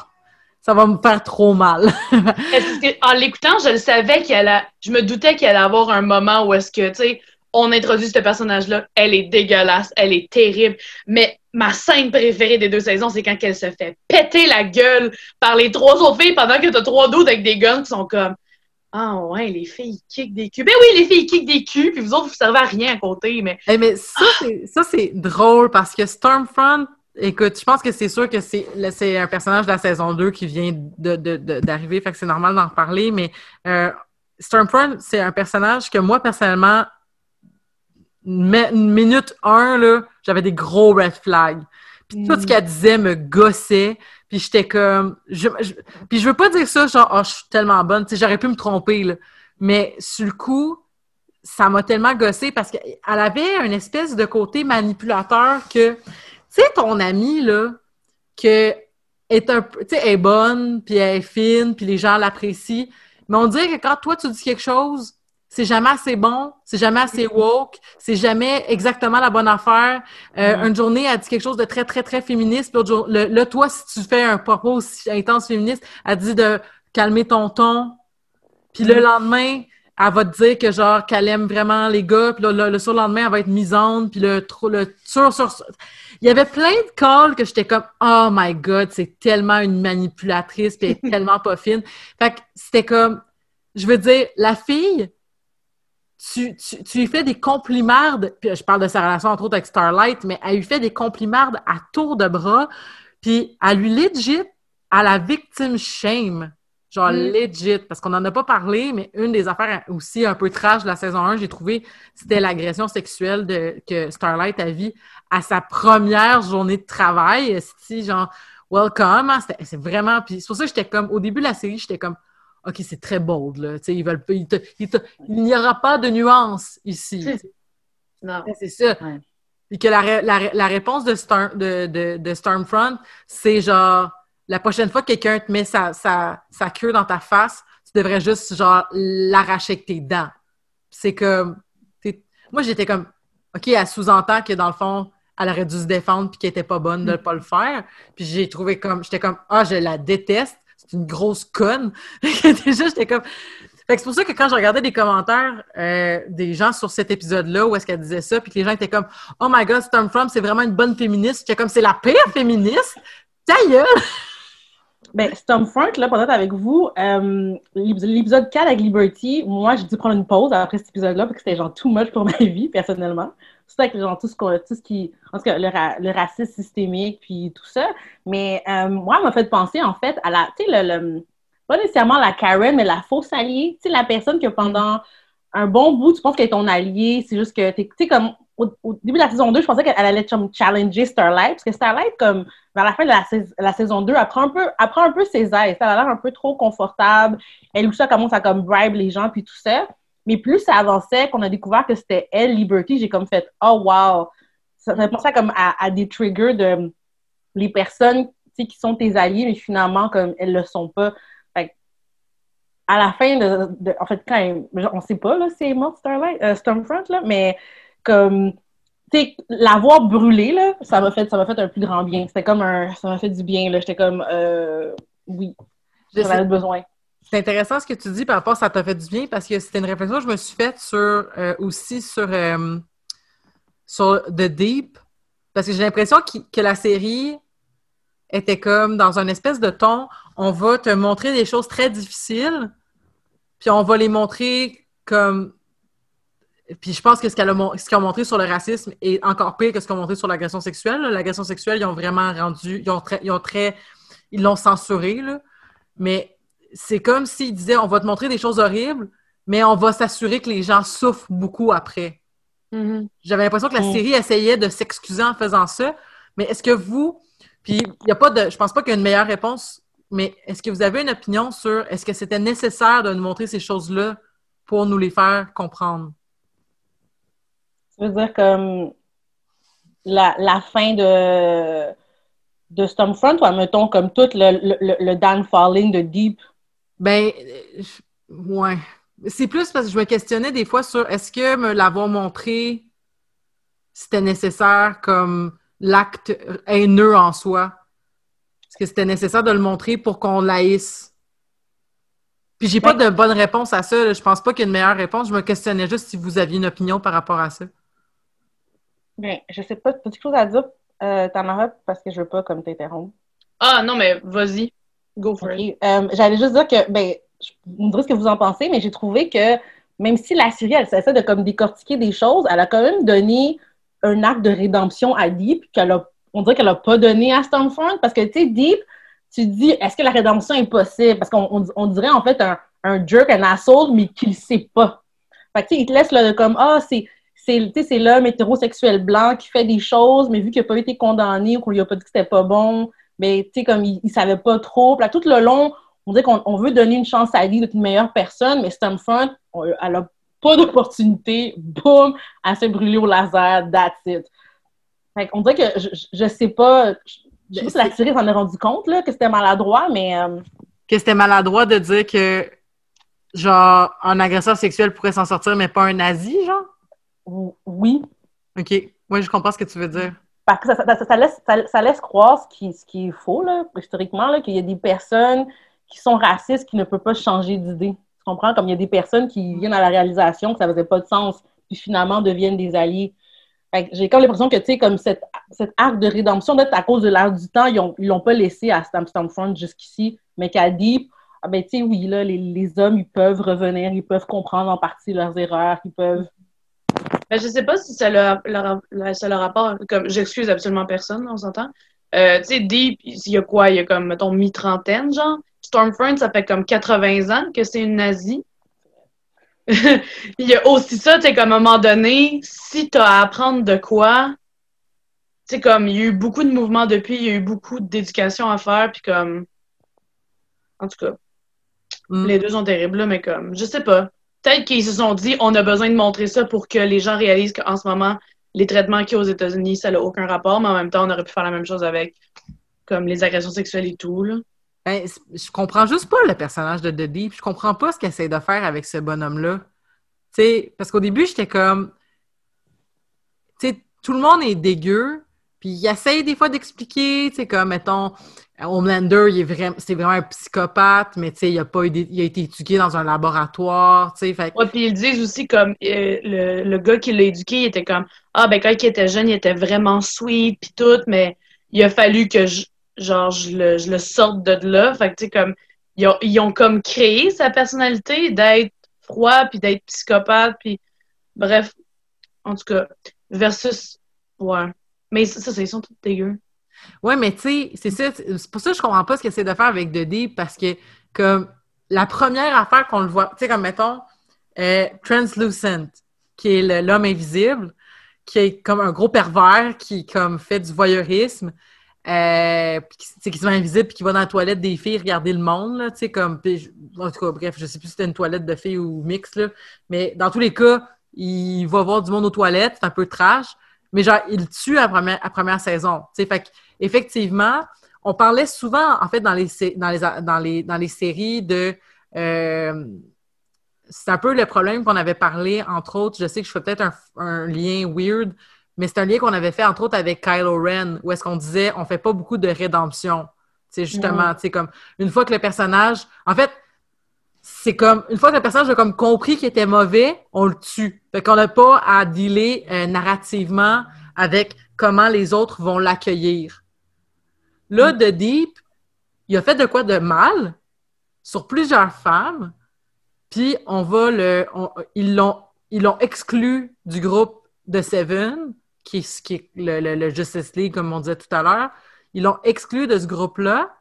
ça va me faire trop mal. Que, en l'écoutant, je le savais qu'elle a, je me doutais qu'elle allait avoir un moment où est-ce que, tu sais, on introduit ce personnage-là, elle est dégueulasse, elle est terrible, mais ma scène préférée des deux saisons, c'est quand elle se fait péter la gueule par les trois autres filles pendant que t'as trois d'autres avec des guns qui sont comme, ah ouais, les filles ils kickent des culs. Ben oui, les filles ils kickent des culs, puis vous autres, vous servez à rien à côté, mais Eh, mais ça, c'est, ça, c'est drôle parce que Stormfront, écoute, je pense que c'est sûr que c'est, un personnage de la saison 2 qui vient de, de- de- d'arriver, fait que c'est normal d'en reparler, mais euh, Stormfront, c'est un personnage que moi, personnellement, mi- minute 1, là, j'avais des gros red flags. Puis tout ce qu'elle disait me gossait. Puis j'étais comme... Je, je- puis je veux pas dire ça, genre, oh, je suis tellement bonne. Tu sais, j'aurais pu me tromper, là. Mais sur le coup, ça m'a tellement gossé parce qu'elle avait une espèce de côté manipulateur que, tu sais, ton amie, là, que est un peu, tu sais, elle est bonne, puis elle est fine, puis les gens l'apprécient. Mais on dirait que quand toi, tu dis quelque chose, c'est jamais assez bon, c'est jamais assez woke, c'est jamais exactement la bonne affaire. Euh, Une journée, elle dit quelque chose de très, très, très féministe, l'autre jour, le- là, toi, si tu fais un propos aussi intense féministe, elle dit de calmer ton ton. Puis le lendemain, elle va te dire que genre qu'elle aime vraiment les gars, puis le, le, le surlendemain, elle va être misante, puis le trop le sur sur il y avait plein de calls que j'étais comme oh my god, c'est tellement une manipulatrice, puis elle est tellement pas fine. Fait que c'était comme je veux dire la fille tu, tu, tu lui fais des complimardes, puis je parle de sa relation entre autres avec Starlight, mais elle lui fait des complimardes à tour de bras, puis elle lui legit à la victime shame. Genre Mm. legit, parce qu'on n'en a pas parlé, mais une des affaires aussi un peu trash de la saison 1, j'ai trouvé, c'était l'agression sexuelle de, que Starlight a vit à sa première journée de travail. Si genre, welcome, hein, c'était- c'est vraiment. Puis c'est pour ça que j'étais comme, au début de la série, j'étais comme, OK, c'est très bold, là. Tu sais, ils veulent pas. ils te- ils te- il n'y aura pas de nuance ici. Non. C'est ça. Ouais. Puis que la, ré- la, ré- la réponse de, Storm, de, de, de Stormfront, c'est genre, la prochaine fois que quelqu'un te met sa, sa, sa queue dans ta face, tu devrais juste, genre, l'arracher avec tes dents. C'est comme... Moi, j'étais comme, OK, elle sous-entend que, dans le fond, elle aurait dû se défendre puis qu'elle était pas bonne de ne pas le faire. Puis j'ai trouvé comme... J'étais comme, ah, je la déteste. C'est une grosse conne. Déjà, j'étais comme... Fait c'est pour ça que quand je regardais des commentaires euh, des gens sur cet épisode-là, où est-ce qu'elle disait ça, puis que les gens étaient comme « Oh my God, Stormfront, c'est vraiment une bonne féministe. » J'étais comme « C'est la pire féministe! Ta gueule! Ben, Stormfront, là, pour être avec vous, euh, l'ép- l'épisode 4 avec Liberty, moi, j'ai dû prendre une pause après cet épisode-là parce que c'était genre too much pour ma vie, personnellement. Surtout avec genre, tout, ce qu'on- tout ce qui. En tout cas, le, ra- le racisme systémique, puis tout ça. Mais euh, moi, m'a fait penser, en fait, à la. Tu sais, le, le- Pas nécessairement la Karen, mais la fausse alliée. Tu sais, la personne que pendant un bon bout, tu penses qu'elle est ton allié. C'est juste que. Tu sais, comme. Au, début de la saison 2, je pensais qu'elle allait comme challenger Starlight, parce que Starlight, comme vers la fin de la, sais- la saison 2, elle prend un peu, un peu ses aises. Elle a l'air un peu trop confortable. Elle aussi, elle commence à comme bribe les gens, puis tout ça. Mais plus ça avançait, qu'on a découvert que c'était elle, Liberty, j'ai comme fait « Oh, wow! » Ça penser à, comme à, à des triggers de les personnes qui sont tes alliés, mais finalement, comme elles le sont pas. Fait à la fin de, de- En fait, quand elle- on sait pas, là, si elle est morte, Starlight, euh, Stormfront, là, mais comme tu sais, l'avoir brûlé, là, ça m'a fait, ça m'a fait un plus grand bien. C'était comme un, ça m'a fait du bien, là. J'étais comme, euh, oui, Je j'en avais besoin. C'est intéressant ce que tu dis par rapport à ça t'a fait du bien parce que c'était une réflexion que je me suis faite sur euh, aussi sur, euh, sur The Deep. Parce que j'ai l'impression que la série était comme dans un espèce de ton, on va te montrer des choses très difficiles, puis on va les montrer comme. Puis je pense que ce ce qu'ils ont montré sur le racisme est encore pire que ce qu'ils ont montré sur l'agression sexuelle. L'agression sexuelle, ils ont vraiment rendu. Ils ont très. Ils ont très ils l'ont censuré, là. Mais c'est comme s'ils disaient on va te montrer des choses horribles, mais on va s'assurer que les gens souffrent beaucoup après. Mhm. J'avais l'impression que la Mm. série essayait de s'excuser en faisant ça. Mais est-ce que vous, puis il y a pas de, je pense pas qu'il y a une meilleure réponse, mais est-ce que vous avez une opinion sur est-ce que c'était nécessaire de nous montrer ces choses-là pour nous les faire comprendre? Ça veut dire comme la, la fin de, de Stormfront, ou mettons comme tout le, le, le- le downfalling de Deep. Ben, euh, je- ouais. C'est plus parce que je me questionnais des fois sur est-ce que me l'avoir montré, c'était nécessaire comme l'acte haineux en soi? Est-ce que c'était nécessaire de le montrer pour qu'on l'haïsse? Puis j'ai pas de bonne réponse à ça. là. Je pense pas qu'il y ait une meilleure réponse. Je me questionnais juste si vous aviez une opinion par rapport à ça. Ben, je sais pas, t'as quelque chose à dire? Euh, T'en auras parce que je veux pas comme t'interrompre? Ah non, mais vas-y. Go for it. Euh, J'allais juste dire que, ben, je- me ce que vous en pensez, mais j'ai trouvé que même si la série, elle essaie de comme décortiquer des choses, elle a quand même donné un acte de rédemption à Deep qu'elle a, on dirait qu'elle a pas donné à Stormfront parce que, tu sais, Deep, tu dis, est-ce que la rédemption est possible? Parce qu'on on, on dirait en fait un, un jerk, un asshole, mais qu'il sait pas. Fait que, tu sais, il te laisse là, comme, ah, c'est c'est tu sais, c'est l'homme hétérosexuel blanc qui fait des choses, mais vu qu'il n'a pas été condamné ou qu'on lui a pas dit que c'était pas bon, mais tu sais, comme il, il savait pas trop. Puis tout le long, on dirait qu'on on veut donner une chance à lui d'être une meilleure personne, mais Stormfront, on- elle a pas d'opportunité. Boum! Elle s'est brûlée au laser. That's it. Fait qu'on dirait que je, je, sais pas. Je, je sais pas si la série s'en est rendu compte là, que c'était maladroit, mais euh, Que c'était maladroit de dire que, genre, un agresseur sexuel pourrait s'en sortir, mais pas un nazi, genre? ou- oui. OK. Moi, je comprends ce que tu veux dire. Parce que ça, ça- ça laisse, ça, laisse croire ce qui, ce qui est faux, là, historiquement, là, qu'il y a des personnes qui sont racistes qui ne peuvent pas changer d'idée. Tu comprends? Comme il y a des personnes qui viennent à la réalisation que ça faisait pas de sens, puis finalement deviennent des alliés. J'ai comme l'impression que, tu sais, comme cette, cet arc de rédemption, peut-être à cause de l'art du temps, ils ont- ils l'ont pas laissé à Stamp Front jusqu'ici, mais qu'à Deep, ah ben, tu sais, oui, là, les, les hommes, ils peuvent revenir, ils peuvent comprendre en partie leurs erreurs, ils peuvent... Ben, je sais pas si ça leur, leur, leur- ça leur rapport. Comme, j'excuse absolument personne, on s'entend. Euh, tu sais, Deep, il y a quoi? Il y a comme, mettons, mi-trentaine, genre. Stormfront, ça fait comme 80 ans que c'est une nazie. il y a aussi ça, tu sais, comme à un moment donné, si t'as à apprendre de quoi, tu sais, comme, il y a eu beaucoup de mouvements depuis, il y a eu beaucoup d'éducation à faire, puis comme, en tout cas, Mm. les deux sont terribles, là, mais comme, je sais pas. Peut-être qu'ils se sont dit, on a besoin de montrer ça pour que les gens réalisent qu'en ce moment, les traitements qu'il y a aux États-Unis, ça n'a aucun rapport, mais en même temps, on aurait pu faire la même chose avec, comme, les agressions sexuelles et tout, là. Ben, je comprends juste pas le personnage de The Deep. Je comprends pas ce qu'il essaie de faire avec ce bonhomme-là. Parce qu'au début, j'étais comme. Tu sais, tout le monde est dégueu, puis il essaye des fois d'expliquer, tu comme, mettons, Homelander, vraiment, c'est vraiment un psychopathe, mais tu sais, il a pas eu des- il a été éduqué dans un laboratoire, tu sais, Ouais, puis ils disent aussi comme euh, le, gars qui l'a éduqué, il était comme ah ben quand il était jeune, il était vraiment sweet puis tout, mais il a fallu que je genre je le, sorte de là. Fait que tu sais comme ils ont, ils ont comme créé sa personnalité d'être froid puis d'être psychopathe puis bref, en tout cas versus ouais. Mais ça, ça ils sont tous dégueux. Ouais, mais tu sais, c'est ça, c'est pour ça que je comprends pas ce qu'il essaie de faire avec The Deep, parce que, comme, la première affaire qu'on le voit, tu sais, comme, mettons, euh, Translucent, qui est l'homme invisible, qui est comme un gros pervers qui, comme, fait du voyeurisme, euh, qui, se met invisible, puis qui va dans la toilette des filles regarder le monde, là, tu sais, comme, en tout cas, bref, je sais plus si c'était une toilette de filles ou mix, là, mais dans tous les cas, il va voir du monde aux toilettes, c'est un peu trash, mais genre, il tue à première, à première saison, tu sais, fait que effectivement, on parlait souvent, en fait, dans les, dans les, dans les, dans les séries de. euh, c'est un peu le problème qu'on avait parlé, entre autres. Je sais que je fais peut-être un, un lien weird, mais c'est un lien qu'on avait fait, entre autres, avec Kylo Ren, où est-ce qu'on disait on fait pas beaucoup de rédemption. C'est justement, sais, comme une fois que le personnage. En fait, c'est comme une fois que le personnage a comme compris qu'il était mauvais, on le tue. Fait qu'on n'a pas à dealer euh, narrativement avec comment les autres vont l'accueillir. Là, The Deep, il a fait de quoi de mal sur plusieurs femmes, puis on va le. on- ils l'ont ils l'ont exclu du groupe de Seven, qui est, qui est le, le- le Justice League, comme on disait tout à l'heure. Ils l'ont exclu de ce groupe-là.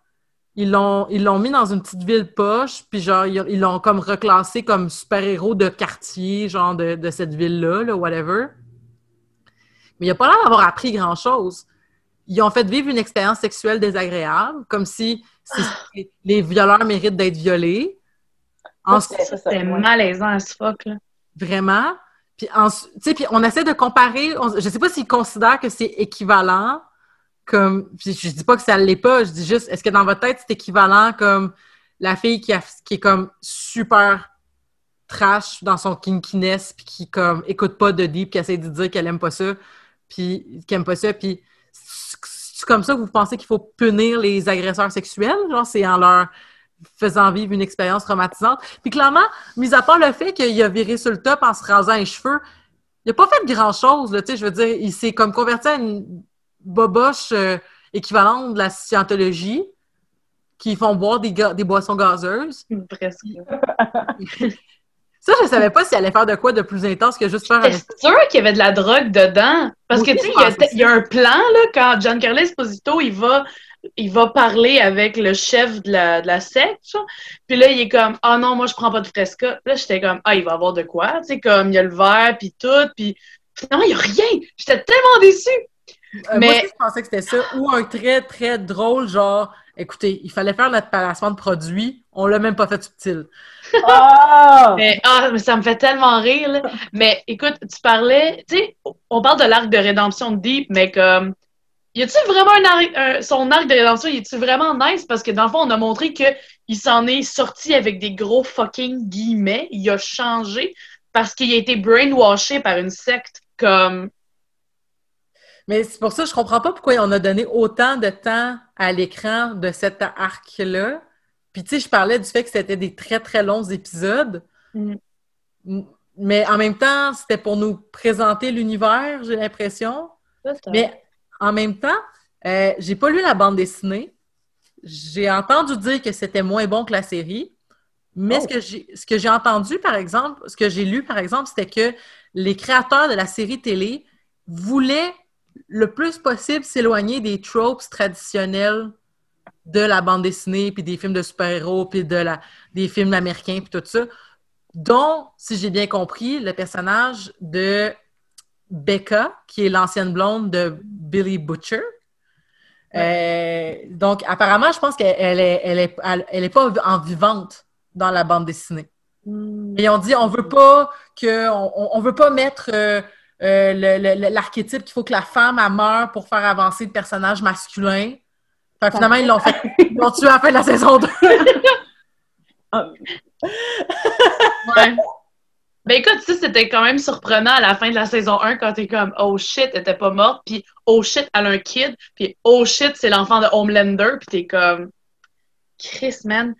Ils l'ont ils l'ont mis dans une petite ville poche, puis genre, ils ils l'ont comme reclassé comme super-héros de quartier, genre de, de cette ville-là, là, whatever. Mais il a pas l'air d'avoir appris grand-chose. Ils ont fait vivre une expérience sexuelle désagréable, comme si, si les violeurs méritent d'être violés. C'était malaisant à ce fuck là. Vraiment. Puis, sais, puis on essaie de comparer. on- je sais pas s'ils considèrent que c'est équivalent. Comme, puis je dis pas que ça l'est pas. Je dis juste, est-ce que dans votre tête c'est équivalent comme la fille qui, a, qui est comme super trash dans son kinkiness puis qui comme écoute pas de deep, qui essaie de dire qu'elle aime pas ça, puis qu'elle aime pas ça, puis c'est comme ça que vous pensez qu'il faut punir les agresseurs sexuels, genre c'est en leur faisant vivre une expérience traumatisante. Puis clairement, mis à part le fait qu'il a viré sur le top en se rasant les cheveux, il a pas fait grand-chose, tu sais, je veux dire, il s'est comme converti à une boboche euh, équivalente de la scientologie qui font boire des, des boissons gazeuses. Presque. Ça, je savais pas s'il allait faire de quoi de plus intense que juste faire un... Sûre qu'il y avait de la drogue dedans. Parce que, tu sais, il y a- y, un plan, là, quand Giancarlo Esposito, il va, il va parler avec le chef de la, de la secte. Puis là, il est comme, ah non, moi, je prends pas de fresca. Là, j'étais comme, ah, il va avoir de quoi, tu sais, comme, il y a le verre, puis tout, puis finalement, il y a rien. J'étais tellement déçue. Euh, Mais- Moi aussi, je pensais que c'était ça. Ou un très, très drôle, genre, écoutez, il fallait faire notre placement de produit, on l'a même pas fait subtil. Ah! Mais, ah, mais ça me fait tellement rire, là. Mais écoute, tu parlais, tu sais, on parle de l'arc de rédemption de Deep, mais comme, y a-tu vraiment un arc, un- son arc de rédemption, y a-tu vraiment nice? Parce que dans le fond, on a montré que il s'en est sorti avec des gros fucking guillemets. Il a changé parce qu'il a été brainwashé par une secte comme. Mais c'est pour ça que je comprends pas pourquoi on a donné autant de temps à l'écran de cet arc-là. Puis, tu sais, je parlais du fait que c'était des très, très longs épisodes. Mm. Mais en même temps, c'était pour nous présenter l'univers, j'ai l'impression. Mais en même temps, euh, j'ai pas lu la bande dessinée. J'ai entendu dire que c'était moins bon que la série. Mais Oh. ce que j'ai ce que j'ai entendu, par exemple, ce que j'ai lu, par exemple, c'était que les créateurs de la série télé voulaient le plus possible s'éloigner des tropes traditionnels de la bande dessinée, puis des films de super-héros, puis de la, des films américains, puis tout ça, dont, si j'ai bien compris, le personnage de Becca, qui est l'ancienne blonde de Billy Butcher. Euh, donc, apparemment, je pense qu'elle elle est, elle est, elle- est pas en vivante dans la bande dessinée. Mm. Et on dit, on veut pas que, on, on- on veut pas mettre euh, euh, l'archétype qu'il faut que la femme elle meure pour faire avancer le personnage masculin. Fait que finalement, ils l'ont fait, ils l'ont tué à la fin de la saison 2. Ouais. Ben écoute, ça, c'était quand même surprenant à la fin de la saison 1 quand t'es comme Oh shit, elle était pas morte, puis Oh shit, elle a un kid, puis Oh shit, c'est l'enfant de Homelander, puis t'es comme Chris, man.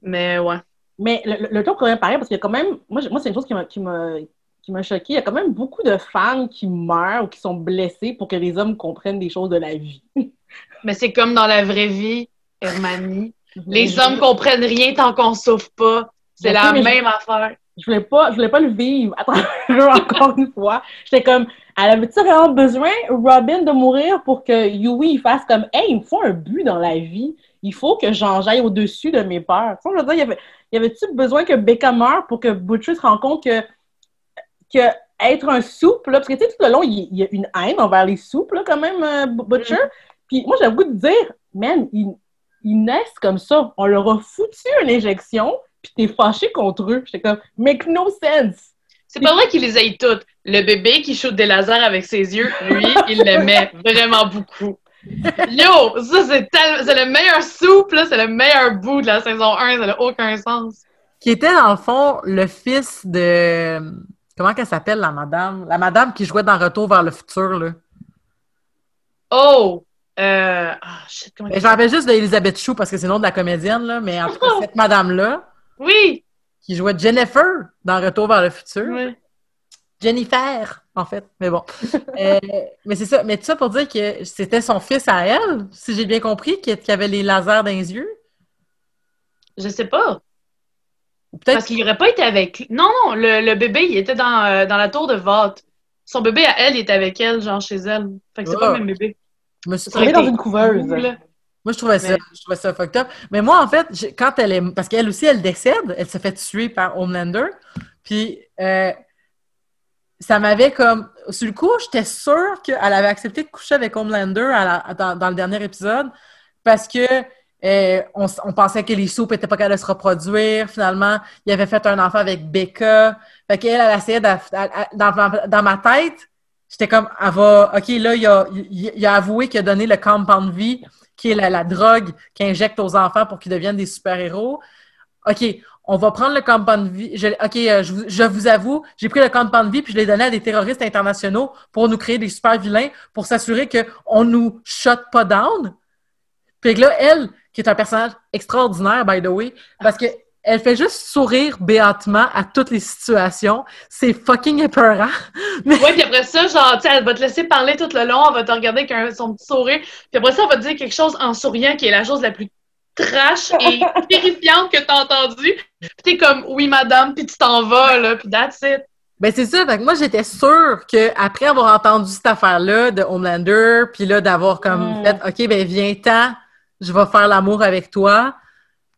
Mais ouais. Mais le, le, le truc quand même pareil, parce qu'il y a quand même, moi, moi c'est une chose qui m'a, qui m'a, qui m'a choqué. Il y a quand même beaucoup de femmes qui meurent ou qui sont blessées pour que les hommes comprennent des choses de la vie. Mais c'est comme dans la vraie vie, Hermanie. Les Je- hommes comprennent rien tant qu'on souffre pas. C'est la sais, mais je- même affaire. Je voulais pas, je voulais pas le vivre à travers encore une fois. J'étais comme, elle avait-tu vraiment besoin, Robin, de mourir pour que Yui fasse comme, hey, il me faut un but dans la vie. Il faut que j'en j'aille au-dessus de mes peurs. Tu sais, je veux dire, y avait-tu besoin que Becca meure pour que Butcher se rende compte que, que être un soupe, là, parce que tu sais, tout le long, il, il y a une haine envers les soupes, là, quand même, euh, Butcher. Puis moi, j'ai le goût de dire, man, ils, ils naissent comme ça. On leur a foutu une injection, puis t'es fâché contre eux. J'étais comme, make no sense. C'est pas vrai qu'il les aille toutes. Le bébé qui shoot des lasers avec ses yeux, lui, il l'aimait vraiment beaucoup. Yo, ça c'est tel- c'est le meilleur souple, là, c'est le meilleur bout de la saison 1, ça n'a aucun sens. qui était dans le fond le fils de comment qu'elle s'appelle la madame? La madame qui jouait dans Retour vers le futur là Oh! Euh... Ah, je me rappelle juste d'Elisabeth Chou parce que c'est le nom de la comédienne là mais en tout cas cette madame là Oui! qui jouait Jennifer dans Retour vers le futur oui. Jennifer en fait mais bon Euh, mais c'est ça mais tout ça pour dire que c'était son fils à elle si j'ai bien compris qui qui avait les lasers dans les yeux Je sais pas. Parce qu'il aurait pas été avec lui. Non, non, le, le bébé, il était dans, euh, dans la tour de Vought. Son bébé à elle, il était avec elle, genre chez elle. Fait que c'est Ah. pas le même bébé. je me suis dans une couveuse. cool. Moi, je trouvais ça, je trouvais ça fucked up. Mais moi, en fait, quand elle est. Parce qu'elle aussi, elle décède, elle se fait tuer par Homelander. Puis, euh, ça m'avait comme. Sur le coup, j'étais sûre qu'elle avait accepté de coucher avec Homelander à la- dans, dans le dernier épisode parce que. Euh, on, pensait que les soupes n'étaient pas capables de se reproduire. Finalement, il avait fait un enfant avec Becca. Fait qu'elle, elle essayait de, dans, ma- tête, j'étais comme, elle va, OK, là, il a, avoué qu'il a donné le Compound V, qui est la, drogue qu'il injecte aux enfants pour qu'ils deviennent des super-héros. OK, on va prendre le Compound V. Je, OK, euh, je, vous- avoue, j'ai pris le Compound V puis je l'ai donné à des terroristes internationaux pour nous créer des super vilains, pour s'assurer qu'on nous shut pas down. Puis que là, elle, qui est un personnage extraordinaire, by the way, parce que elle fait juste sourire béatement à toutes les situations. C'est fucking épeurant. Ouais, puis après ça, genre, tu elle va te laisser parler tout le long, elle va te regarder avec un- son petit sourire, puis après ça, elle va te dire quelque chose en souriant qui est la chose la plus trash et terrifiante que t'as entendue. Puis t'es comme, oui, madame, puis tu t'en vas, là, puis that's it. Ben c'est ça. Fait que moi, j'étais sûre qu'après avoir entendu cette affaire-là de Homelander, puis là, d'avoir comme Mm. fait OK, ben viens-t'en, je vais faire l'amour avec toi.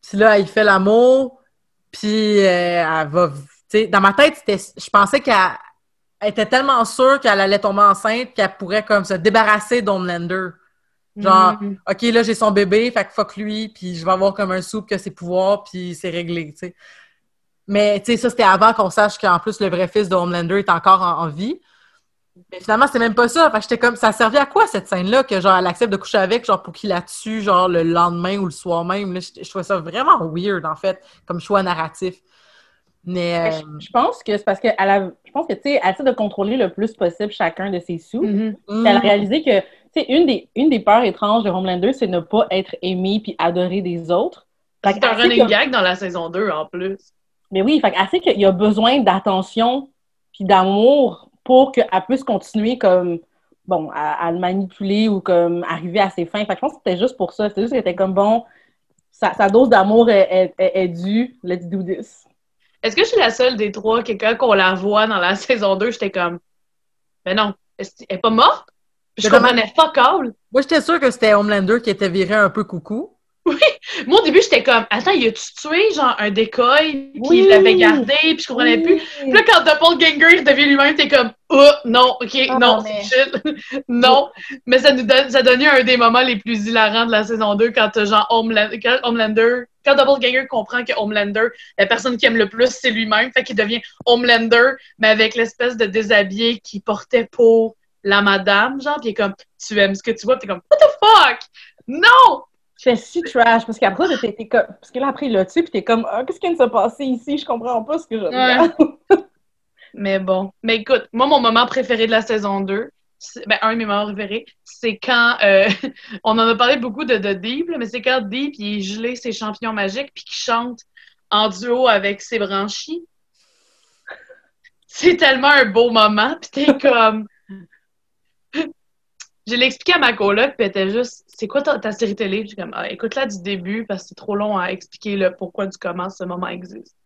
Puis là, il fait l'amour, puis euh, elle va. Dans ma tête, c'était, je pensais qu'elle elle était tellement sûre qu'elle allait tomber enceinte qu'elle pourrait comme se débarrasser d'Homelander. Genre, Mhm. OK, là, j'ai son bébé, fait que fuck lui, puis je vais avoir comme un soupe que ses pouvoirs, puis c'est réglé, tu sais. Mais, tu sais, ça, c'était avant qu'on sache qu'en plus, le vrai fils de Homelander est encore en, en vie. Mais finalement, c'est même pas ça. Fait que j'étais comme, ça servait à quoi, cette scène-là, que, genre, elle accepte de coucher avec, genre, pour qu'il la tue, genre, le lendemain ou le soir même? Là, je, je trouvais ça vraiment weird, en fait, comme choix narratif. Mais, euh, Je pense que c'est parce que elle a, je pense que tu sais, elle essaie de contrôler le plus possible chacun de ses sous. Mhm. Puis Elle a réalisé que, tu sais, une des, une des peurs étranges de Homelander, c'est ne pas être aimé puis adoré des autres. Fait C'est un running que- gag dans la saison 2 en plus. Mais oui, fait qu'elle sait qu'il y a besoin d'attention puis d'amour pour qu'elle puisse continuer comme, bon, à, à le manipuler ou comme arriver à ses fins. Fait que je pense que c'était juste pour ça. C'était juste qu'elle était comme, bon, sa, sa dose d'amour est, est, est- est due. Let's do this. Est-ce que je suis la seule des trois que quand on la voit dans la saison 2, j'étais comme, mais non, est-ce- elle est pas morte? Puis je comprenais fuck all. Moi, j'étais sûre que c'était Homelander qui était viré un peu coucou. Moi, au début, j'étais comme, attends, il a-tu tué, genre, un décoil, puis Oui. il l'avait gardé, puis je comprenais plus. Puis là, quand Doppelganger devient lui-même, t'es comme, oh, non, ok, Ah, non, mais- c'est shit. non. Mais ça nous donne, ça donnait un des moments les plus hilarants de la saison 2 quand t'as genre Homelander, quand Homelander, quand Doppelganger comprend que Homelander, la personne qui aime le plus, c'est lui-même, fait qu'il devient Homelander, mais avec l'espèce de déshabillé qu'il portait pour la madame, genre, puis il est comme, tu aimes ce que tu vois, puis t'es comme, what the fuck? Non! Je fais si trash parce qu'après, t'es- comme, parce que là, après, il l'a tué puis t'es comme, ah, qu'est-ce qui vient de se passer ici? Je comprends pas ce que je regarde. Mais bon. Mais écoute, moi, mon moment préféré de la saison 2, c'est- ben, un de mes moments préférés, c'est quand, euh, on en a parlé beaucoup de, de Deep, là, mais c'est quand Deep, il est gelé ses champignons magiques, puis qu'il chante en duo avec ses branchies. C'est tellement un beau moment, puis t'es comme... Je l'ai expliqué à ma coloc, puis elle était juste, c'est quoi ta, ta série télé? Puis comme, ah, écoute-la du début, parce que c'est trop long à expliquer le pourquoi du comment ce moment existe.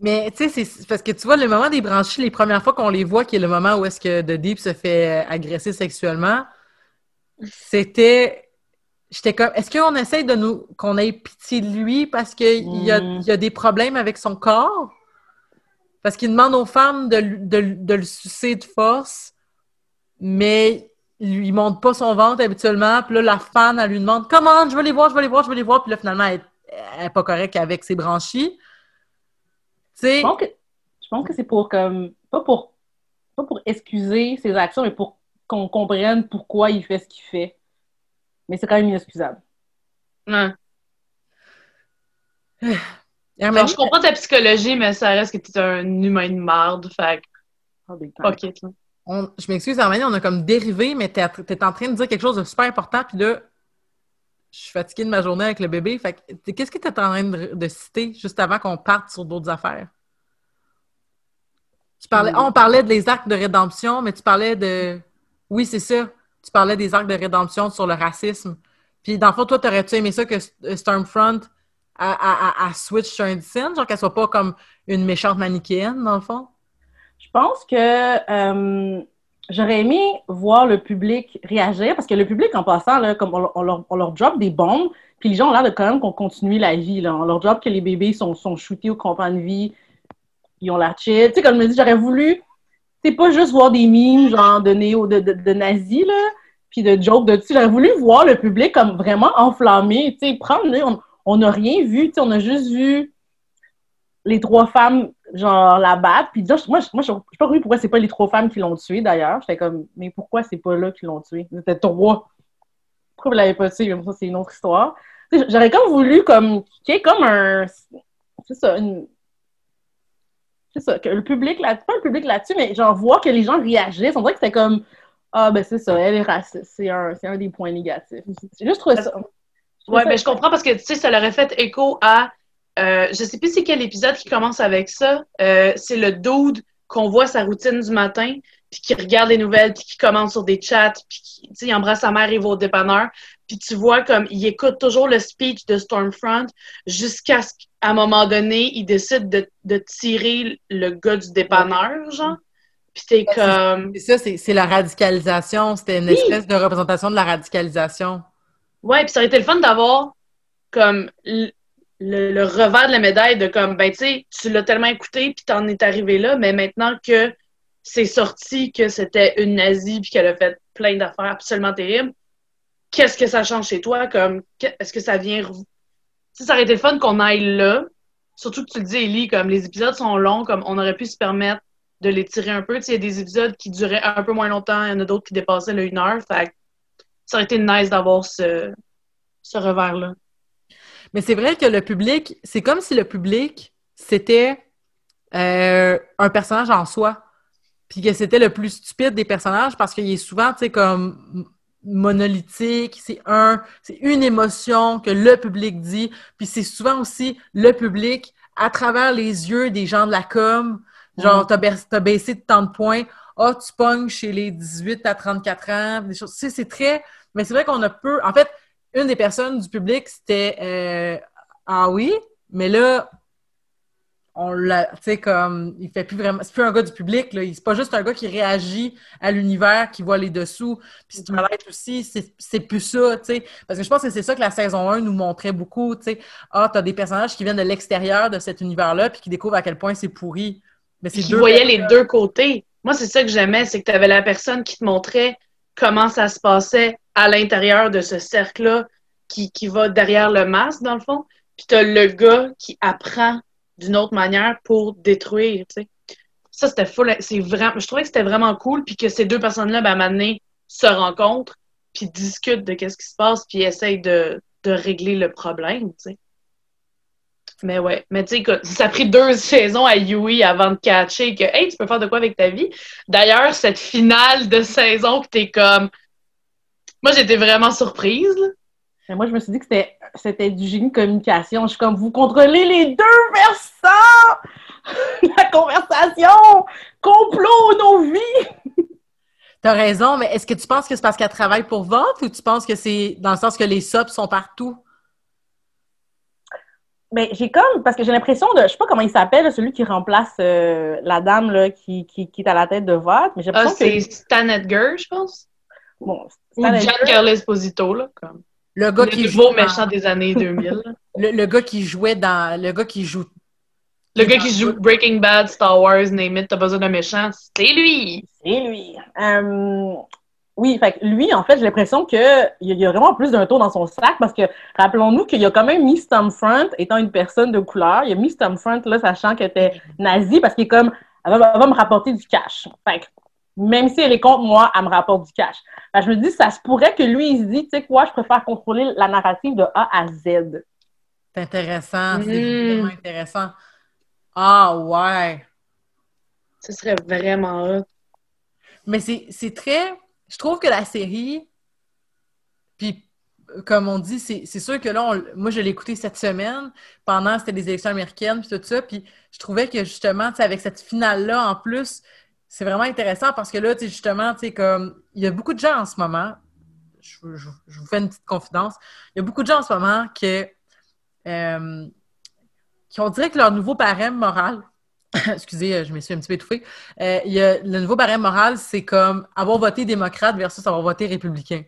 Mais tu sais, c'est- parce que tu vois, le moment des branchies, les premières fois qu'on les voit, qui est le moment où est-ce que The Deep se fait euh, agresser sexuellement, c'était. J'étais comme. Est-ce qu'on essaye de nous. qu'on ait pitié de lui parce qu'il y, a, Mm. y a des problèmes avec son corps? Parce qu'il demande aux femmes de, de le sucer de force, mais il il monte pas son ventre habituellement. Puis là, la fan, elle lui demande Comment, je veux les voir, je veux les voir, je veux les voir. Puis là, finalement, elle, elle est pas correcte avec ses branchies. Tu sais. Je pense que, je pense que c'est pour comme pas pour pas pour excuser ses actions, mais pour qu'on comprenne pourquoi il fait ce qu'il fait. Mais c'est quand même inexcusable. Ouais. Alors, je comprends ta psychologie, mais ça reste que t'es un humain de marde, fait que Ah, on- je m'excuse, Hermione, on a comme dérivé, mais t'es es en train de dire quelque chose de super important, puis là, je suis fatiguée de ma journée avec le bébé. Fait qu'est-ce que tu en train de, de citer juste avant qu'on parte sur d'autres affaires? Tu parlais, Hmm. on parlait des arcs de rédemption, mais tu parlais de. Oui, c'est ça. Tu parlais des arcs de rédemption sur le racisme. Puis, dans le fond, toi, t'aurais-tu aimé ça que S- Stormfront à, à switch sur un scène, genre qu'elle soit pas comme une méchante manichéenne, dans le fond? Je pense que euh, j'aurais aimé voir le public réagir parce que le public, en passant, là, comme on, leur, drop des bombes, puis les gens ont l'air de quand même qu'on continue la vie. Là. On leur drop que les bébés sont, sont shootés au compas de vie, ils ont la chill. Tu sais, comme je me dis, j'aurais voulu, c'est pas juste voir des mimes genre de néo, de, de, nazis, là, puis de jokes de dessus. J'aurais voulu voir le public comme vraiment enflammé, tu sais, prendre, on- n'a rien vu, tu on a juste vu les trois femmes, genre, la battre. Puis là, moi, je- moi, je sais pas compris pourquoi c'est pas les trois femmes qui l'ont tué, d'ailleurs. J'étais comme, mais pourquoi c'est pas là qu'ils l'ont tué? C'était trois. Pourquoi vous l'avez pas tué? Mais ça, c'est une autre histoire. J'aurais comme voulu, comme, qu'il y ait comme un... C'est ça, une... C'est ça, que le public, là, pas le public là-dessus, mais genre, voir que les gens réagissent. On dirait que c'était comme, ah, ben c'est ça, elle est raciste. C'est un, c'est un des points négatifs. C'est juste trouvé ça. Ouais, mais je comprends parce que, tu sais, ça leur aurait fait écho à, euh, je sais plus c'est quel épisode qui commence avec ça. Euh, c'est le dude qu'on voit sa routine du matin, puis qui regarde les nouvelles, puis qui commente sur des chats, puis qui, il embrasse sa mère, il va au dépanneur, puis tu vois comme il écoute toujours le speech de Stormfront jusqu'à ce qu'à un moment donné, il décide de, de tirer le gars du dépanneur, genre. Puis t'es c'est- comme... Ça, c'est la radicalisation. C'était une Oui. espèce de représentation de la radicalisation. Ouais, puis ça aurait été le fun d'avoir comme le- le revers de la médaille de comme ben tu sais, tu l'as tellement écouté puis t'en es arrivé là, mais maintenant que c'est sorti que c'était une nazie puis qu'elle a fait plein d'affaires absolument terribles, qu'est-ce que ça change chez toi? Comme est-ce que ça vient sais, ça aurait été le fun qu'on aille là. Surtout que tu le dis Ellie comme les épisodes sont longs comme on aurait pu se permettre de les tirer un peu, tu sais, il y a des épisodes qui duraient un peu moins longtemps, il y en a d'autres qui dépassaient le une heure, fait ça aurait été nice d'avoir ce ce revers-là. Mais c'est vrai que le public, c'est comme si le public, c'était euh, un personnage en soi. Puis que c'était le plus stupide des personnages parce qu'il est souvent, tu sais, comme monolithique, c'est un, c'est une émotion que le public dit, puis c'est souvent aussi le public à travers les yeux des gens de la com, genre t'as, baissé, t'as baissé de tant de points, ah tu pognes chez les 18 à 34 ans, des choses, tu sais, c'est très, mais c'est vrai qu'on a peu, en fait, une des personnes du public c'était euh, ah oui, mais là on l'a, tu sais, comme, il fait plus vraiment, c'est plus un gars du public, là, c'est pas juste un gars qui réagit à l'univers, qui voit les dessous, puis si tu être aussi, c'est, c'est plus ça, tu sais, parce que je pense que c'est ça que la saison 1 nous montrait beaucoup, tu sais, ah, t'as des personnages qui viennent de l'extérieur de cet univers-là, puis qui découvrent à quel point c'est pourri. Mais c'est qui voyait les deux côtés. Moi, c'est ça que j'aimais, c'est que tu avais la personne qui te montrait comment ça se passait à l'intérieur de ce cercle-là, qui, qui va derrière le masque, dans le fond, puis t'as le gars qui apprend d'une autre manière pour détruire, tu. Ça, c'était fou. C'est vraiment, je trouvais que c'était vraiment cool, puis que ces deux personnes-là, ben, à se rencontrent, puis discutent de qu'est-ce qui se passe, puis essayent de, de régler le problème. Mais ouais, mais tu sais, ça a pris deux saisons à Yui avant de catcher que, hey, tu peux faire de quoi avec ta vie? D'ailleurs, cette finale de saison que t'es comme. Moi, j'étais vraiment surprise, là. Moi, je me suis dit que c'était, c'était du génie de communication. Je suis comme, vous contrôlez les deux versants! La conversation! Complot, nos vies! T'as raison, mais est-ce que tu penses que c'est parce qu'elle travaille pour Vote ou tu penses que c'est dans le sens que les subs sont partout? Mais j'ai comme, parce que j'ai l'impression de, je sais pas comment il s'appelle, celui qui remplace euh, la dame là, qui, qui, qui, est à la tête de Vote. Mais j'ai ah, c'est Stan Edgar, je pense. Bon, Stan Ou Giancarlo Esposito, là, comme. Le gars qui joue méchant des années 2000. le, gars qui jouait dans. Le gars qui joue. Le gars qui joue Breaking Bad, Star Wars, name it, t'as besoin d'un méchant, c'est lui! C'est lui! Euh, oui, fait lui, en fait, j'ai l'impression qu'il y a vraiment plus d'un tour dans son sac parce que rappelons-nous qu'il y a quand même mis Stormfront étant une personne de couleur. Il a mis Stormfront là, sachant qu'elle était nazie parce qu'il est comme elle va, me rapporter du cash. Fait même si elle est contre moi, elle me rapporte du cash. Je me dis, ça se pourrait que lui, il se dit, tu sais quoi, je préfère contrôler la narrative de A à Z. C'est intéressant, c'est hmm. vraiment intéressant. Ah ouais. Ce serait vraiment hot. Mais c'est très. Je trouve que la série, puis comme on dit, c'est sûr que là, moi, je l'ai écouté cette semaine, pendant, c'était les élections américaines, puis tout ça, puis je trouvais que justement, avec cette finale-là, en plus, c'est vraiment intéressant parce que là, justement, comme, il y a beaucoup de gens en ce moment, je, vous fais une petite confidence, il y a beaucoup de gens en ce moment qui, euh, qui ont dirait que leur nouveau barème moral, excusez, je me suis un petit peu étouffée, euh, y a, le nouveau barème moral, c'est comme avoir voté démocrate versus avoir voté républicain.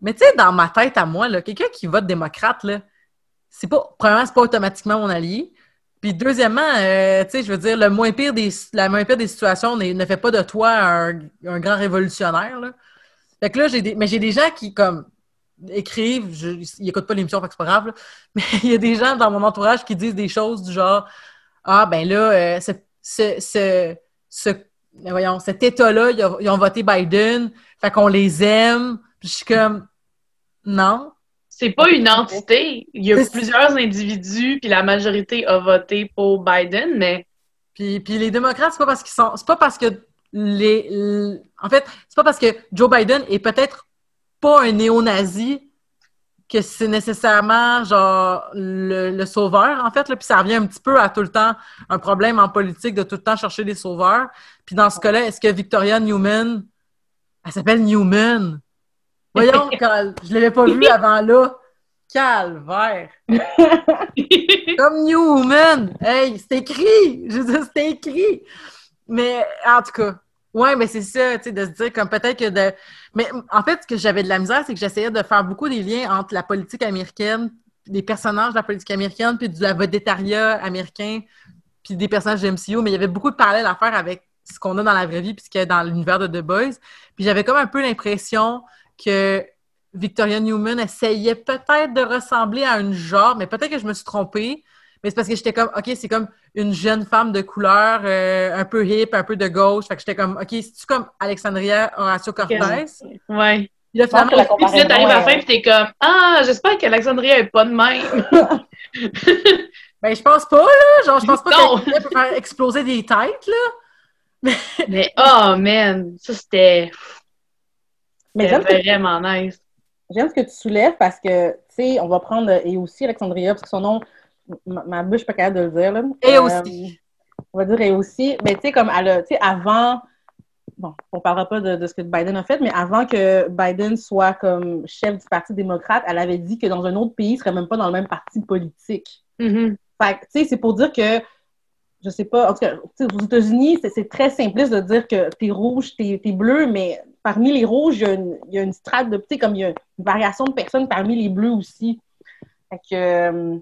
Mais tu sais, dans ma tête à moi, quelqu'un qui vote démocrate, là, c'est pas, premièrement, c'est pas automatiquement mon allié. Puis deuxièmement, euh, tu je veux dire, le moins pire des, la moins pire des situations ne fait pas de toi un, grand révolutionnaire. Fait que là, j'ai des, mais j'ai des gens qui, comme, écrivent, je, ils n'écoutent pas l'émission, que c'est pas grave, mais il y a des gens dans mon entourage qui disent des choses du genre Ah, ben là, euh, ce, ce, voyons, cet État-là, ils, ils, ont voté Biden, fait qu'on les aime. Puis je suis comme Non, c'est pas une entité. Il y a plusieurs individus, puis la majorité a voté pour Biden, mais. Puis, puis les démocrates, c'est pas parce qu'ils sont. C'est pas parce que les. En fait, c'est pas parce que Joe Biden est peut-être pas un néo-nazi que c'est nécessairement genre le, sauveur, en fait. Là. Puis ça revient un petit peu à tout le temps un problème en politique de tout le temps chercher des sauveurs. Puis dans ce cas-là, est-ce que Victoria Newman, elle s'appelle Newman? Voyons, je ne l'avais pas vu avant là. Calvaire! Comme Newman! Hey, c'est écrit! Je veux dire, c'est écrit! Mais en tout cas, ouais, mais c'est ça, tu sais, de se dire comme peut-être que de. Mais en fait, ce que j'avais de la misère, c'est que j'essayais de faire beaucoup des liens entre la politique américaine, les personnages de la politique américaine, puis du vedettariat américain, puis des personnages de MCU, mais il y avait beaucoup de parallèles à faire avec ce qu'on a dans la vraie vie, puis ce qu'il y a dans l'univers de The Boys. Puis j'avais comme un peu l'impression que Victoria Newman essayait peut-être de ressembler à une genre, mais peut-être que je me suis trompée. Mais c'est parce que j'étais comme, OK, c'est comme une jeune femme de couleur, euh, un peu hip, un peu de gauche. Fait que j'étais comme, OK, c'est-tu comme Alexandria Horacio Cortez? Ouais. Puis là, finalement, puis t'arrives à la fin, puis t'es comme, ah, j'espère qu'Alexandria est pas de même. ben, je pense pas, là. Genre, je pense pas qu'elle peut faire exploser des têtes, là. Mais, oh, man, ça, c'était Mais que, vraiment nice. j'aime ce que tu soulèves parce que, tu sais, on va prendre, et aussi Alexandria, parce que son nom, ma, ma bouche, je suis pas capable de le dire, là. Et Euh, aussi. On va dire et aussi. Mais tu sais, comme, elle a- avant, bon, on parlera pas de, de ce que Biden a fait, mais avant que Biden soit comme chef du Parti démocrate, elle avait dit que dans un autre pays, il serait même pas dans le même parti politique. Mhm. Fait que, tu sais, c'est pour dire que, je sais pas, en tout cas, aux États-Unis, c'est- c'est très simpliste de dire que t'es rouge, t'es es bleu, mais parmi les rouges, il y a une, il y a une strate de, tu sais, comme il y a une variation de personnes parmi les bleus aussi. Fait que, euh,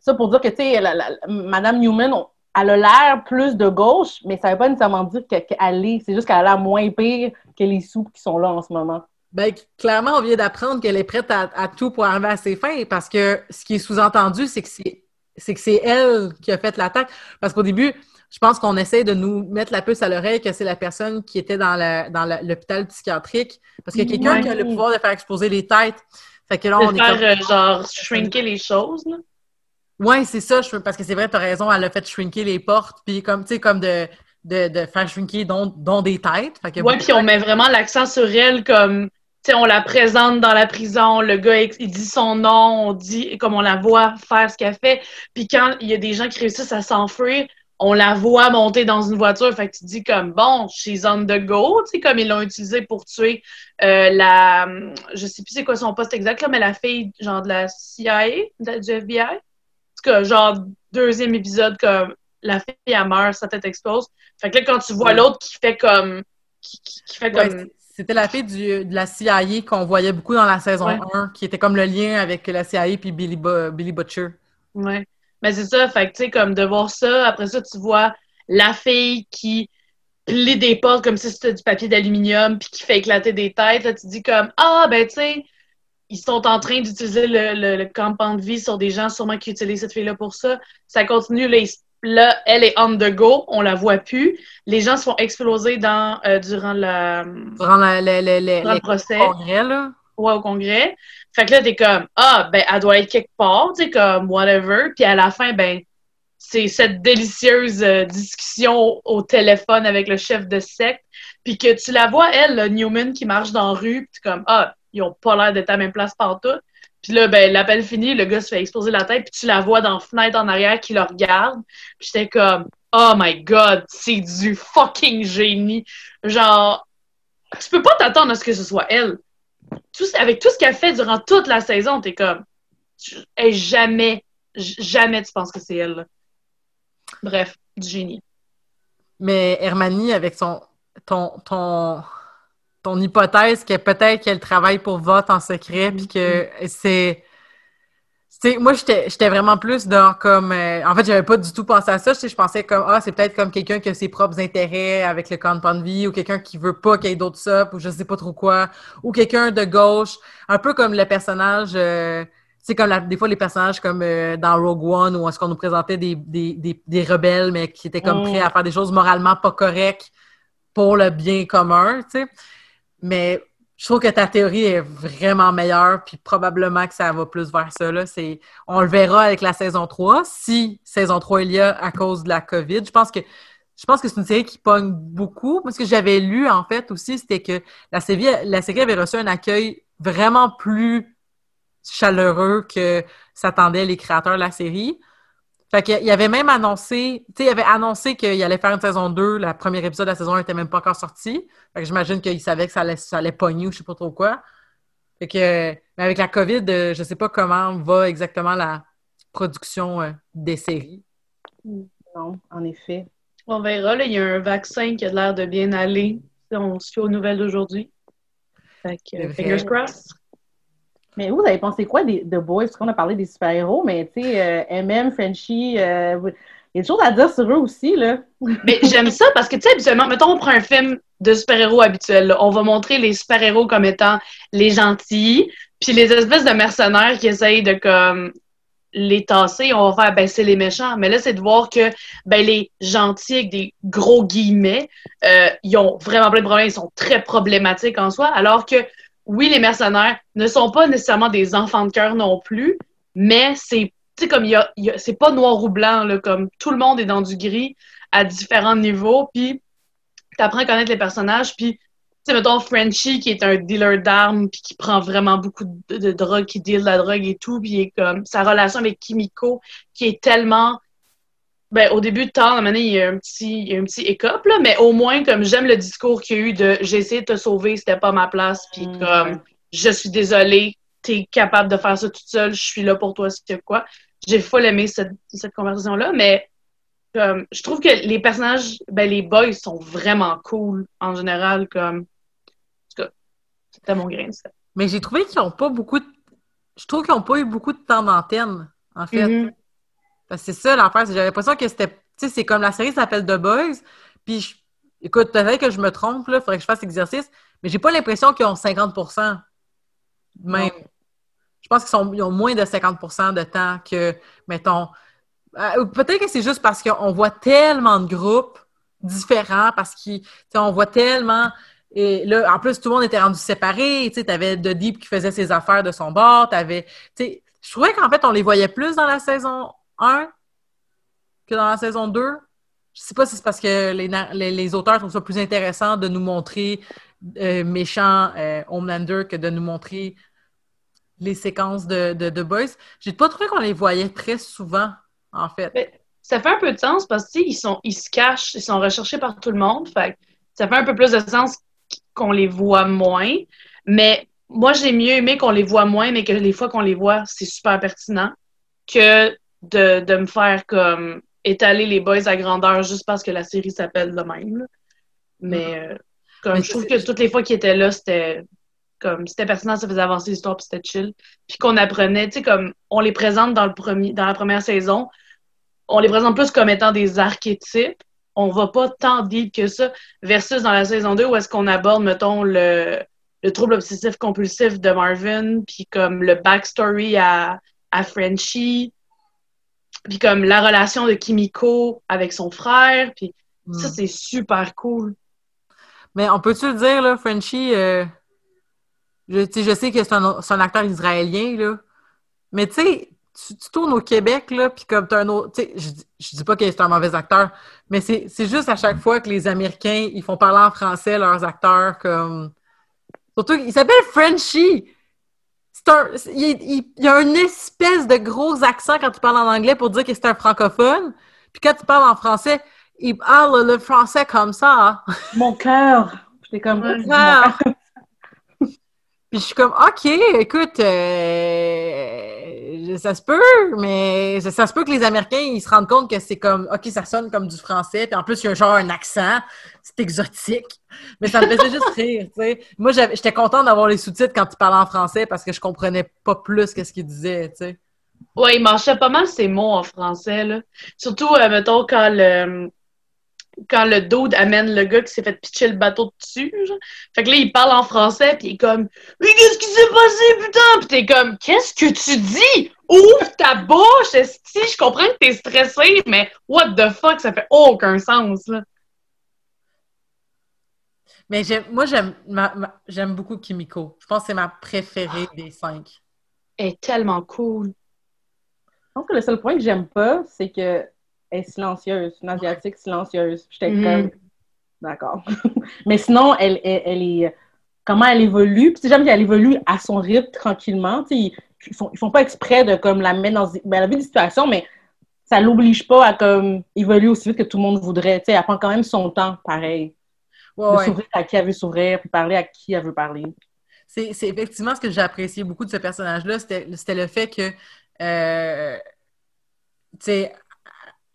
ça pour dire que, tu sais, Madame Newman, on- elle a l'air plus de gauche, mais ça veut pas nécessairement dire que- qu'elle est, c'est juste qu'elle a l'air moins pire que les soupes qui sont là en ce moment. Ben, clairement, on vient d'apprendre qu'elle est prête à, à tout pour arriver à ses fins parce que ce qui est sous-entendu, c'est que c'est c'est que c'est elle qui a fait l'attaque. Parce qu'au début, je pense qu'on essaie de nous mettre la puce à l'oreille que c'est la personne qui était dans l'hôpital psychiatrique. Parce qu'il y a quelqu'un qui a le pouvoir de faire exploser les têtes. Fait que là, on De est faire, comme... euh, genre, shrinker les choses, là. Ouais, c'est ça, je- parce que c'est vrai, t'as raison, elle a fait shrinker les portes, puis comme, tu sais, comme de, de, de faire shrinker dont, des têtes. Beaucoup puis on met vraiment l'accent sur elle comme, tu sais, on la présente dans la prison, le gars, il dit son nom, on dit, comme on la voit faire ce qu'elle fait. Puis quand il y a des gens qui réussissent à s'enfuir, on la voit monter dans une voiture. Fait que tu dis comme, bon, she's on the go, tu sais, comme ils l'ont utilisé pour tuer euh, la, je sais plus c'est quoi son poste exact, mais la fille, genre, de la CIA, du FBI. Genre, deuxième épisode, comme, la fille, elle meurt, sa tête explose. Fait que là, quand tu vois l'autre qui fait comme, qui, qui- qui fait Ouais, comme, C'était la fille du, de la CIA qu'on voyait beaucoup dans la saison Ouais. 1, qui était comme le lien avec la CIA puis Billy, Billy Butcher. Ouais. Mais c'est ça, fait que tu sais, comme de voir ça, après ça, tu vois la fille qui plie des portes comme si c'était du papier d'aluminium puis qui fait éclater des têtes. Là, tu dis comme Ah, ben tu sais, ils sont en train d'utiliser le, le, le campement de vie sur des gens sûrement qui utilisent cette fille-là pour ça. Ça continue, là, là, elle est on the go, on la voit plus. Les gens se font exploser dans, euh, durant la, Durant la- la- la- la- durant le procès. congrès, là. ouais, au congrès. Fait que là, t'es comme, ah, ben, elle doit être quelque part, tu sais, comme, whatever. Puis à la fin, ben, c'est cette délicieuse euh, discussion au, téléphone avec le chef de secte. Puis que tu la vois, elle, le Newman, qui marche dans la rue, puis t'es comme, ah, ils ont pas l'air d'être à la même place partout. Puis là, ben, l'appel fini, le gars se fait exploser la tête, puis tu la vois dans la fenêtre en arrière qui le regarde. Puis j'étais comme, oh my god, c'est du fucking génie. Genre, tu peux pas t'attendre à ce que ce soit elle tout, avec tout ce qu'elle fait durant toute la saison, t'es comme, hey, jamais, jamais tu penses que c'est elle. Bref, du génie. Mais Hermanie, avec son ton, ton, ton hypothèse que peut-être qu'elle travaille pour vote en secret, puis que c'est. tu sais, moi, j'étais j'étais vraiment plus dans comme. euh, en fait, j'avais pas du tout pensé à ça. Tu sais, Je pensais comme, ah, c'est peut-être comme quelqu'un qui a ses propres intérêts avec le campement de vie, ou quelqu'un qui veut pas qu'il y ait d'autres subs, ou je sais pas trop quoi, ou quelqu'un de gauche, un peu comme le personnage. euh, tu sais, comme la- des fois, les personnages comme euh, dans Rogue One, où est-ce qu'on nous présentait des, des, des, des rebelles, mais qui étaient comme Mm. prêts à faire des choses moralement pas correctes pour le bien commun, tu sais. Mais je trouve que ta théorie est vraiment meilleure, puis probablement que ça va plus vers ça. Là. C'est, on le verra avec la saison 3, si saison 3 il y a à cause de la COVID. Je pense que je pense que c'est une série qui pogne beaucoup. Moi, ce que j'avais lu, en fait, aussi, c'était que la série, la série avait reçu un accueil vraiment plus chaleureux que s'attendaient les créateurs de la série. Fait qu'il avait même annoncé, tu sais, il avait annoncé qu'il allait faire une saison 2. Le premier épisode de la saison 1 n'était même pas encore sorti. Fait que j'imagine qu'il savait que ça allait, ça allait pogner ou je sais pas trop quoi. Fait que, mais avec la COVID, euh, je sais pas comment va exactement la production euh, des séries. Non, en effet. On verra, là, il y a un vaccin qui a l'air de bien aller. Si on se fie aux nouvelles d'aujourd'hui. Fait que, fingers crossed. Mais vous avez pensé quoi des The Boys? Parce qu'on a parlé des super-héros, mais tu sais, MM, Frenchie, euh, il y a des choses à dire sur eux aussi, là. Mais j'aime ça parce que, tu sais, habituellement, mettons, on prend un film de super-héros habituel. là. On va montrer les super-héros comme étant les gentils, puis les espèces de mercenaires qui essayent de, comme, les tasser. On va faire, ben, c'est les méchants. Mais là, c'est de voir que, ben, les gentils, avec des gros guillemets, euh, ils ont vraiment plein de problèmes. Ils sont très problématiques en soi. Alors que, oui, les mercenaires ne sont pas nécessairement des enfants de cœur non plus, mais c'est tu comme y a, c'est pas noir ou blanc, comme tout le monde est dans du gris à différents niveaux, puis t'apprends à connaître les personnages, puis sais, mettons, Frenchie, qui est un dealer d'armes, puis qui prend vraiment beaucoup de, de drogue, qui deal la drogue et tout, puis comme, sa relation avec Kimiko, qui est tellement, ben, au début de temps, à il y a un petit, il y a un petit écope, là, mais au moins, comme j'aime le discours qu'il y a eu de, j'ai essayé de te sauver, c'était pas ma place, puis Mm, comme, je suis désolée, t'es capable de faire ça toute seule, je suis là pour toi, c'est quoi. J'ai full aimé cette, cette conversation-là, mais comme, je trouve que les personnages, ben, les boys sont vraiment cool, en général, comme, en tout cas, c'était mon grain de sel. Mais j'ai trouvé qu'ils n'ont pas beaucoup de... Je trouve qu'ils n'ont pas eu beaucoup de temps d'antenne, en fait. Mhm. Parce que c'est ça l'affaire, j'avais l'impression que c'était. Tu sais, c'est comme la série s'appelle The Boys. Puis, je- écoute, peut-être que je me trompe, là, faudrait que je fasse l'exercice, mais j'ai pas l'impression qu'ils ont 50% même. Je pense qu'ils sont- ils ont moins de 50% de temps que, mettons. euh, peut-être que c'est juste parce qu'on voit tellement de groupes différents, parce qu'on voit tellement. Et là, en plus, tout le monde était rendu séparé. Tu sais, avais The Deep qui faisait ses affaires de son bord. T'avais, tu sais, je trouvais qu'en fait, on les voyait plus dans la saison 1 que dans la saison 2. Je sais pas si c'est parce que les, les, auteurs trouvent ça plus intéressant de nous montrer euh, méchant euh, Homelander que de nous montrer les séquences de, de, de Boys. J'ai pas trouvé qu'on les voyait très souvent, en fait. Ça fait un peu de sens parce que, tu sais, ils sont, ils se cachent, ils sont recherchés par tout le monde. Fait ça fait un peu plus de sens qu'on les voit moins. Mais moi, j'ai mieux aimé qu'on les voit moins, mais que les fois qu'on les voit, c'est super pertinent que de, de me faire comme étaler les boys à grandeur juste parce que la série s'appelle de même. là. Mais euh, comme Mais je trouve que toutes les fois qu'ils étaient là, c'était comme c'était pertinent, ça faisait avancer l'histoire puis c'était chill. Puis qu'on apprenait, tu sais, comme on les présente dans le premier dans la première saison, on les présente plus comme étant des archétypes. On va pas tant deep que ça, versus dans la saison 2 où est-ce qu'on aborde, mettons, le, le trouble obsessif compulsif de Marvin, puis comme le backstory à, à Frenchie, puis comme la relation de Kimiko avec son frère, puis ça, Hmm. c'est super cool. Mais on peut-tu le dire, là, Frenchie, euh, je, je sais que c'est un, un acteur israélien, là, mais tu sais, tu, tu tournes au Québec, là, puis comme t'as un autre, je, dis- je dis pas que c'est un mauvais acteur, mais c'est c'est juste à chaque fois que les Américains, ils font parler en français leurs acteurs, comme... Surtout, il s'appelle Frenchie! Un, il, il- il y a une espèce de gros accent quand tu parles en anglais pour dire que c'est un francophone, puis quand tu parles en français, il parle le français comme ça. Mon cœur. J'étais comme. Mon Ah. cœur. Puis je suis comme, OK, écoute, euh, ça se peut, mais ça, se peut que les Américains, ils se rendent compte que c'est comme, OK, ça sonne comme du français, puis en plus, il y a genre un accent, c'est exotique. Mais ça me faisait juste rire, tu sais. Moi, j'étais contente d'avoir les sous-titres quand ils parlaient en français parce que je comprenais pas plus que ce qu'ils disaient, tu sais. Ouais, il marchait pas mal ses mots en français, là. Surtout, euh, mettons, quand le, quand le dude amène le gars qui s'est fait pitcher le bateau dessus, genre. Fait que là, il parle en français, puis il est comme « Mais qu'est-ce qui s'est passé, putain? » Puis t'es comme « Qu'est-ce que tu dis? Ouvre ta bouche, esti! Je comprends que t'es stressé, mais what the fuck? Ça fait aucun sens, là. Mais j'aime- moi, j'aime ma- ma- j'aime beaucoup Kimiko. Je pense que c'est ma préférée des cinq. Elle est tellement cool. Je pense que le seul point que j'aime pas, c'est que est silencieuse, une asiatique silencieuse. J'étais Mhm. comme d'accord. Mais sinon, elle, elle, elle est comment elle évolue? Puis j'aime qu'elle évolue à son rythme tranquillement. Tu sais, ils, ils font ils font pas exprès de comme la mettre dans ben, elle a vu des situations, mais ça l'oblige pas à comme évoluer aussi vite que tout le monde voudrait. Tu sais, elle prend quand même son temps, pareil. Ouais, de ouais. s'ouvrir à qui elle veut s'ouvrir, puis parler à qui elle veut parler. C'est c'est effectivement ce que j'ai apprécié beaucoup de ce personnage-là, c'était c'était le fait que, euh, tu sais,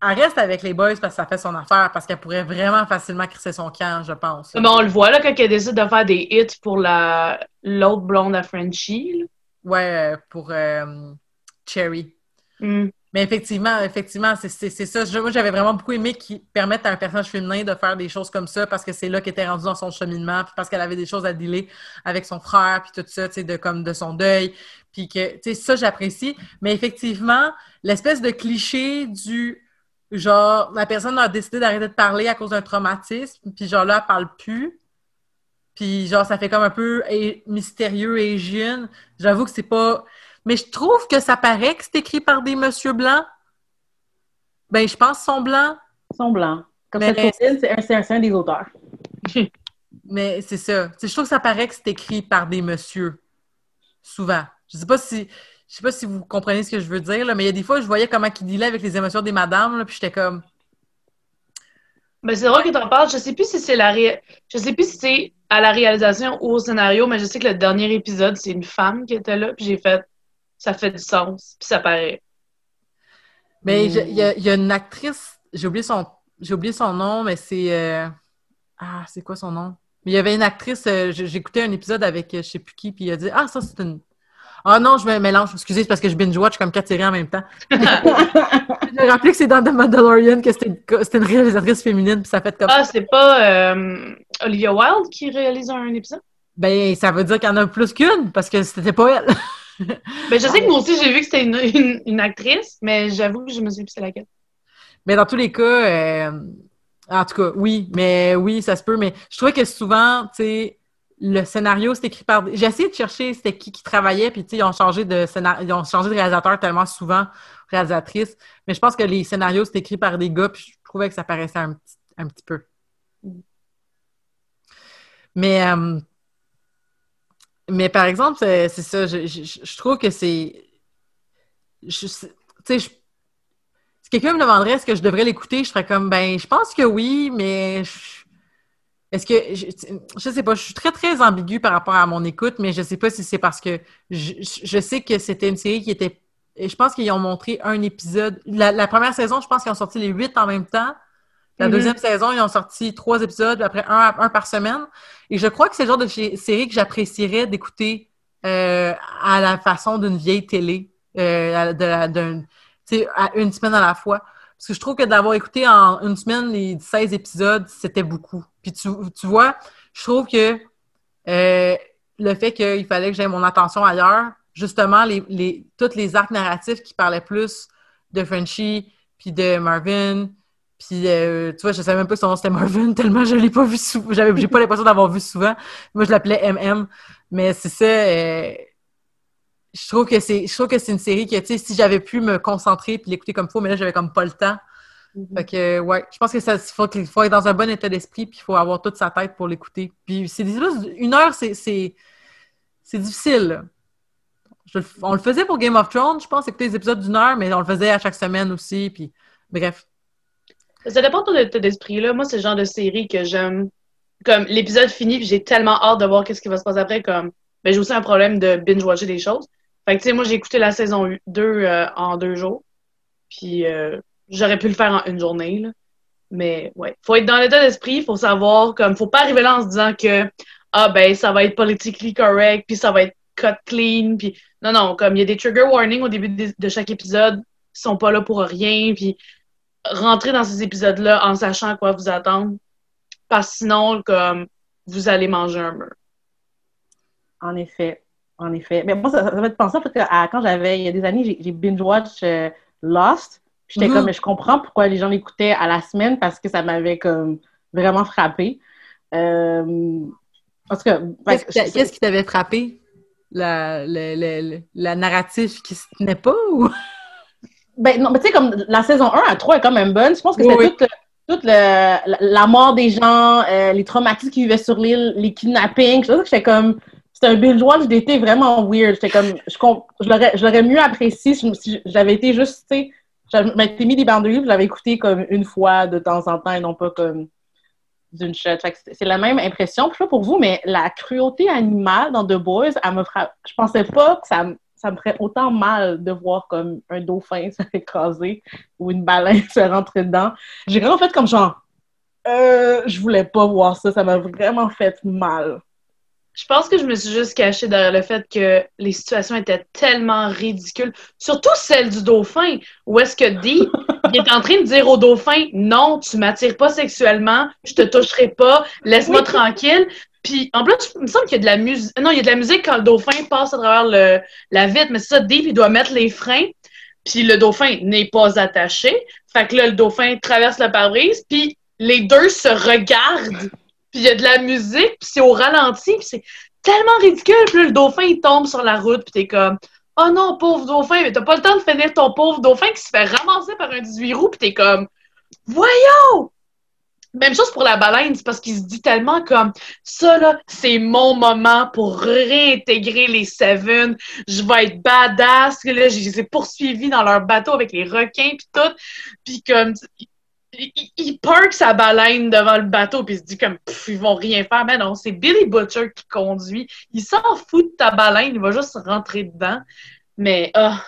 elle reste avec les boys parce que ça fait son affaire, parce qu'elle pourrait vraiment facilement crisser son camp, je pense. Mais on le voit, là, quand elle décide de faire des hits pour la l'autre blonde à Frenchie, là. Ouais, euh, pour euh, Cherry. Hmm. Mais effectivement, effectivement, c'est ça. Je- Moi, j'avais vraiment beaucoup aimé qu'ils permettent à un personnage féminin de faire des choses comme ça parce que c'est là qu'elle était rendue dans son cheminement, puis parce qu'elle avait des choses à dealer avec son frère, puis tout ça, tu sais, de, comme de son deuil. Puis que, tu sais, ça, j'apprécie. Mais effectivement, l'espèce de cliché du genre, la personne a décidé d'arrêter de parler à cause d'un traumatisme, puis genre là, elle parle plus. Puis genre, ça fait comme un peu mystérieux et jeune. J'avoue que c'est pas. Mais je trouve que ça paraît que c'est écrit par des monsieur blancs. Ben, je pense sont blancs. Sont blancs. Comme Mais- cette c'est un, un, un des auteurs. Mais c'est ça. Je trouve que ça paraît que c'est écrit par des messieurs. Souvent. Je sais pas si. Je sais pas si vous comprenez ce que je veux dire, là, mais il y a des fois, je voyais comment ils dealaient avec les émotions des madames, là, puis j'étais comme. Mais c'est drôle que t'en parles. Je sais plus si c'est la ré... je sais plus si c'est à la réalisation ou au scénario, mais je sais que le dernier épisode, c'est une femme qui était là, puis j'ai fait ça fait du sens, puis ça paraît. Mais je- il y, a- il y a une actrice, j'ai oublié son j'ai oublié son nom, mais c'est euh, Ah, c'est quoi son nom? Mais il y avait une actrice, euh, j'écoutais un épisode avec euh, je sais plus qui, puis il a dit Ah, ça c'est une. Ah non, je me mélange. Excusez, c'est parce que je binge-watch comme quatre séries en même temps. je me rappelé que c'est dans The Mandalorian que c'était une, c'était une réalisatrice féminine, puis ça fait comme Ah, c'est pas euh, Olivia Wilde qui réalise un épisode? Ben, ça veut dire qu'il y en a plus qu'une, parce que c'était pas elle. Ben, je sais que moi aussi, j'ai vu que c'était une, une, une actrice, mais j'avoue que je me suis dit c'est laquelle? Mais dans tous les cas, euh, en tout cas, oui, mais oui, ça se peut. Mais je trouvais que souvent, tu sais, le scénario, c'est écrit par. J'ai essayé de chercher c'était qui qui travaillait, puis ils ont changé de scénario, ils ont changé de réalisateur tellement souvent, réalisatrice. Mais je pense que les scénarios, c'est écrit par des gars, puis je trouvais que ça paraissait un petit, un petit peu. Mais, euh, mais par exemple, c'est ça, je, je- trouve que c'est. Tu sais, si quelqu'un me demanderait est-ce que je devrais l'écouter, je ferais comme ben je pense que oui, mais je- est-ce que je, je sais pas, je suis très très ambiguë par rapport à mon écoute, mais je sais pas si c'est parce que je, je- sais que c'était une série qui était je pense qu'ils ont montré un épisode. La, la première saison, je pense qu'ils ont sorti les huit en même temps. La Mhm. deuxième saison, ils ont sorti trois épisodes, après un, un par semaine. Et je crois que c'est le genre de série que j'apprécierais d'écouter euh, à la façon d'une vieille télé, euh, de à une semaine à la fois. Parce que je trouve que d'avoir écouté en une semaine les 16 épisodes, c'était beaucoup. Puis tu, tu vois, je trouve que euh, le fait qu'il fallait que j'aie mon attention ailleurs, justement, les, les, tous les arcs narratifs qui parlaient plus de Frenchie, puis de Marvin, puis euh, tu vois, je savais même pas si son nom c'était Marvin, tellement je l'ai pas vu souvent. J'ai pas l'impression d'avoir vu souvent. Moi, je l'appelais MM. Mais c'est ça. euh, je trouve que c'est je trouve que c'est une série que tu sais si j'avais pu me concentrer puis l'écouter comme il faut mais là j'avais comme pas le temps fait que ouais je pense que ça faut, qu'il faut être dans un bon état d'esprit puis il faut avoir toute sa tête pour l'écouter puis c'est des une heure c'est c'est c'est difficile. Je on le faisait pour Game of Thrones je pense écouter des épisodes d'une heure mais on le faisait à chaque semaine aussi puis bref Ça dépend de ton état d'esprit, là. Moi, c'est le genre de série que j'aime. Comme l'épisode finit, puis j'ai tellement hâte de voir qu'est-ce qui va se passer après. Comme, ben, j'ai aussi un problème de binge-watcher des choses. Fait que, tu sais, moi, j'ai écouté la saison 2 euh, en deux jours. Puis, euh, j'aurais pu le faire en une journée, là. Mais, ouais. Faut être dans l'état d'esprit, faut savoir, comme, faut pas arriver là en se disant que, ah, ben, ça va être politically correct, puis ça va être cut clean, puis non, non, comme, il y a des trigger warnings au début de, chaque épisode, qui sont pas là pour rien, puis rentrer dans ces épisodes-là en sachant à quoi vous attendre. Parce que sinon, comme, vous allez manger un mur. En effet. En effet. Mais moi, ça, ça m'a fait penser en fait, à quand j'avais, il y a des années, j'ai- binge-watch euh, Lost. J'étais Mhm. comme, mais je comprends pourquoi les gens l'écoutaient à la semaine parce que ça m'avait comme vraiment frappé. Euh, qu'est-ce qui que- t'a- qu'est-ce qui t'avait frappé? La, la narrative qui se tenait pas ou? Ben non, mais tu sais, comme la saison 1 à 3 est quand même bonne. Je pense que Oui, oui. toute, le- la, mort des gens, euh, les traumatismes qui vivaient sur l'île, les kidnappings. Je j'étais comme. C'était un binge-watch d'été vraiment weird. J'étais comme. Je, je l'aurais mieux apprécié si, j'avais été juste, tu sais. J'avais m'étais mis des bandes de livres, je l'avais écouté comme une fois de temps en temps et non pas comme d'une shot. C'est c'est la même impression. Je sais pas pour vous, mais la cruauté animale dans The Boys, elle me. Je pensais pas que ça, ça me ferait autant mal de voir comme un dauphin se écraser ou une baleine se rentrer dedans. J'ai vraiment fait comme genre, euh, je voulais pas voir ça. Ça m'a vraiment fait mal. Je pense que je me suis juste cachée derrière le fait que les situations étaient tellement ridicules. Surtout celle du dauphin, où est-ce que Dee il est en train de dire au dauphin Non, tu m'attires pas sexuellement, je te toucherai pas, laisse-moi Oui. tranquille. Puis en plus, il me semble qu'il y a de la musique. Non, il y a de la musique quand le dauphin passe à travers le... la vitre, mais c'est ça, Dee, il doit mettre les freins. Puis le dauphin n'est pas attaché. Fait que là, le dauphin traverse le pare-brise, puis les deux se regardent puis il y a de la musique, puis c'est au ralenti, puis c'est tellement ridicule. Puis le dauphin, il tombe sur la route, puis t'es comme « Oh non, pauvre dauphin, mais t'as pas le temps de finir ton pauvre dauphin qui se fait ramasser par un 18 roues, puis t'es comme « Voyons! » Même chose pour la baleine, c'est parce qu'il se dit tellement comme ça, là, c'est mon moment pour réintégrer les Seven. Je vais être badass. Là, je les ai poursuivis dans leur bateau avec les requins puis tout. Puis comme il, il park sa baleine devant le bateau puis il se dit comme pff, ils vont rien faire. Mais non, c'est Billy Butcher qui conduit. Il s'en fout de ta baleine, il va juste rentrer dedans. Mais ah.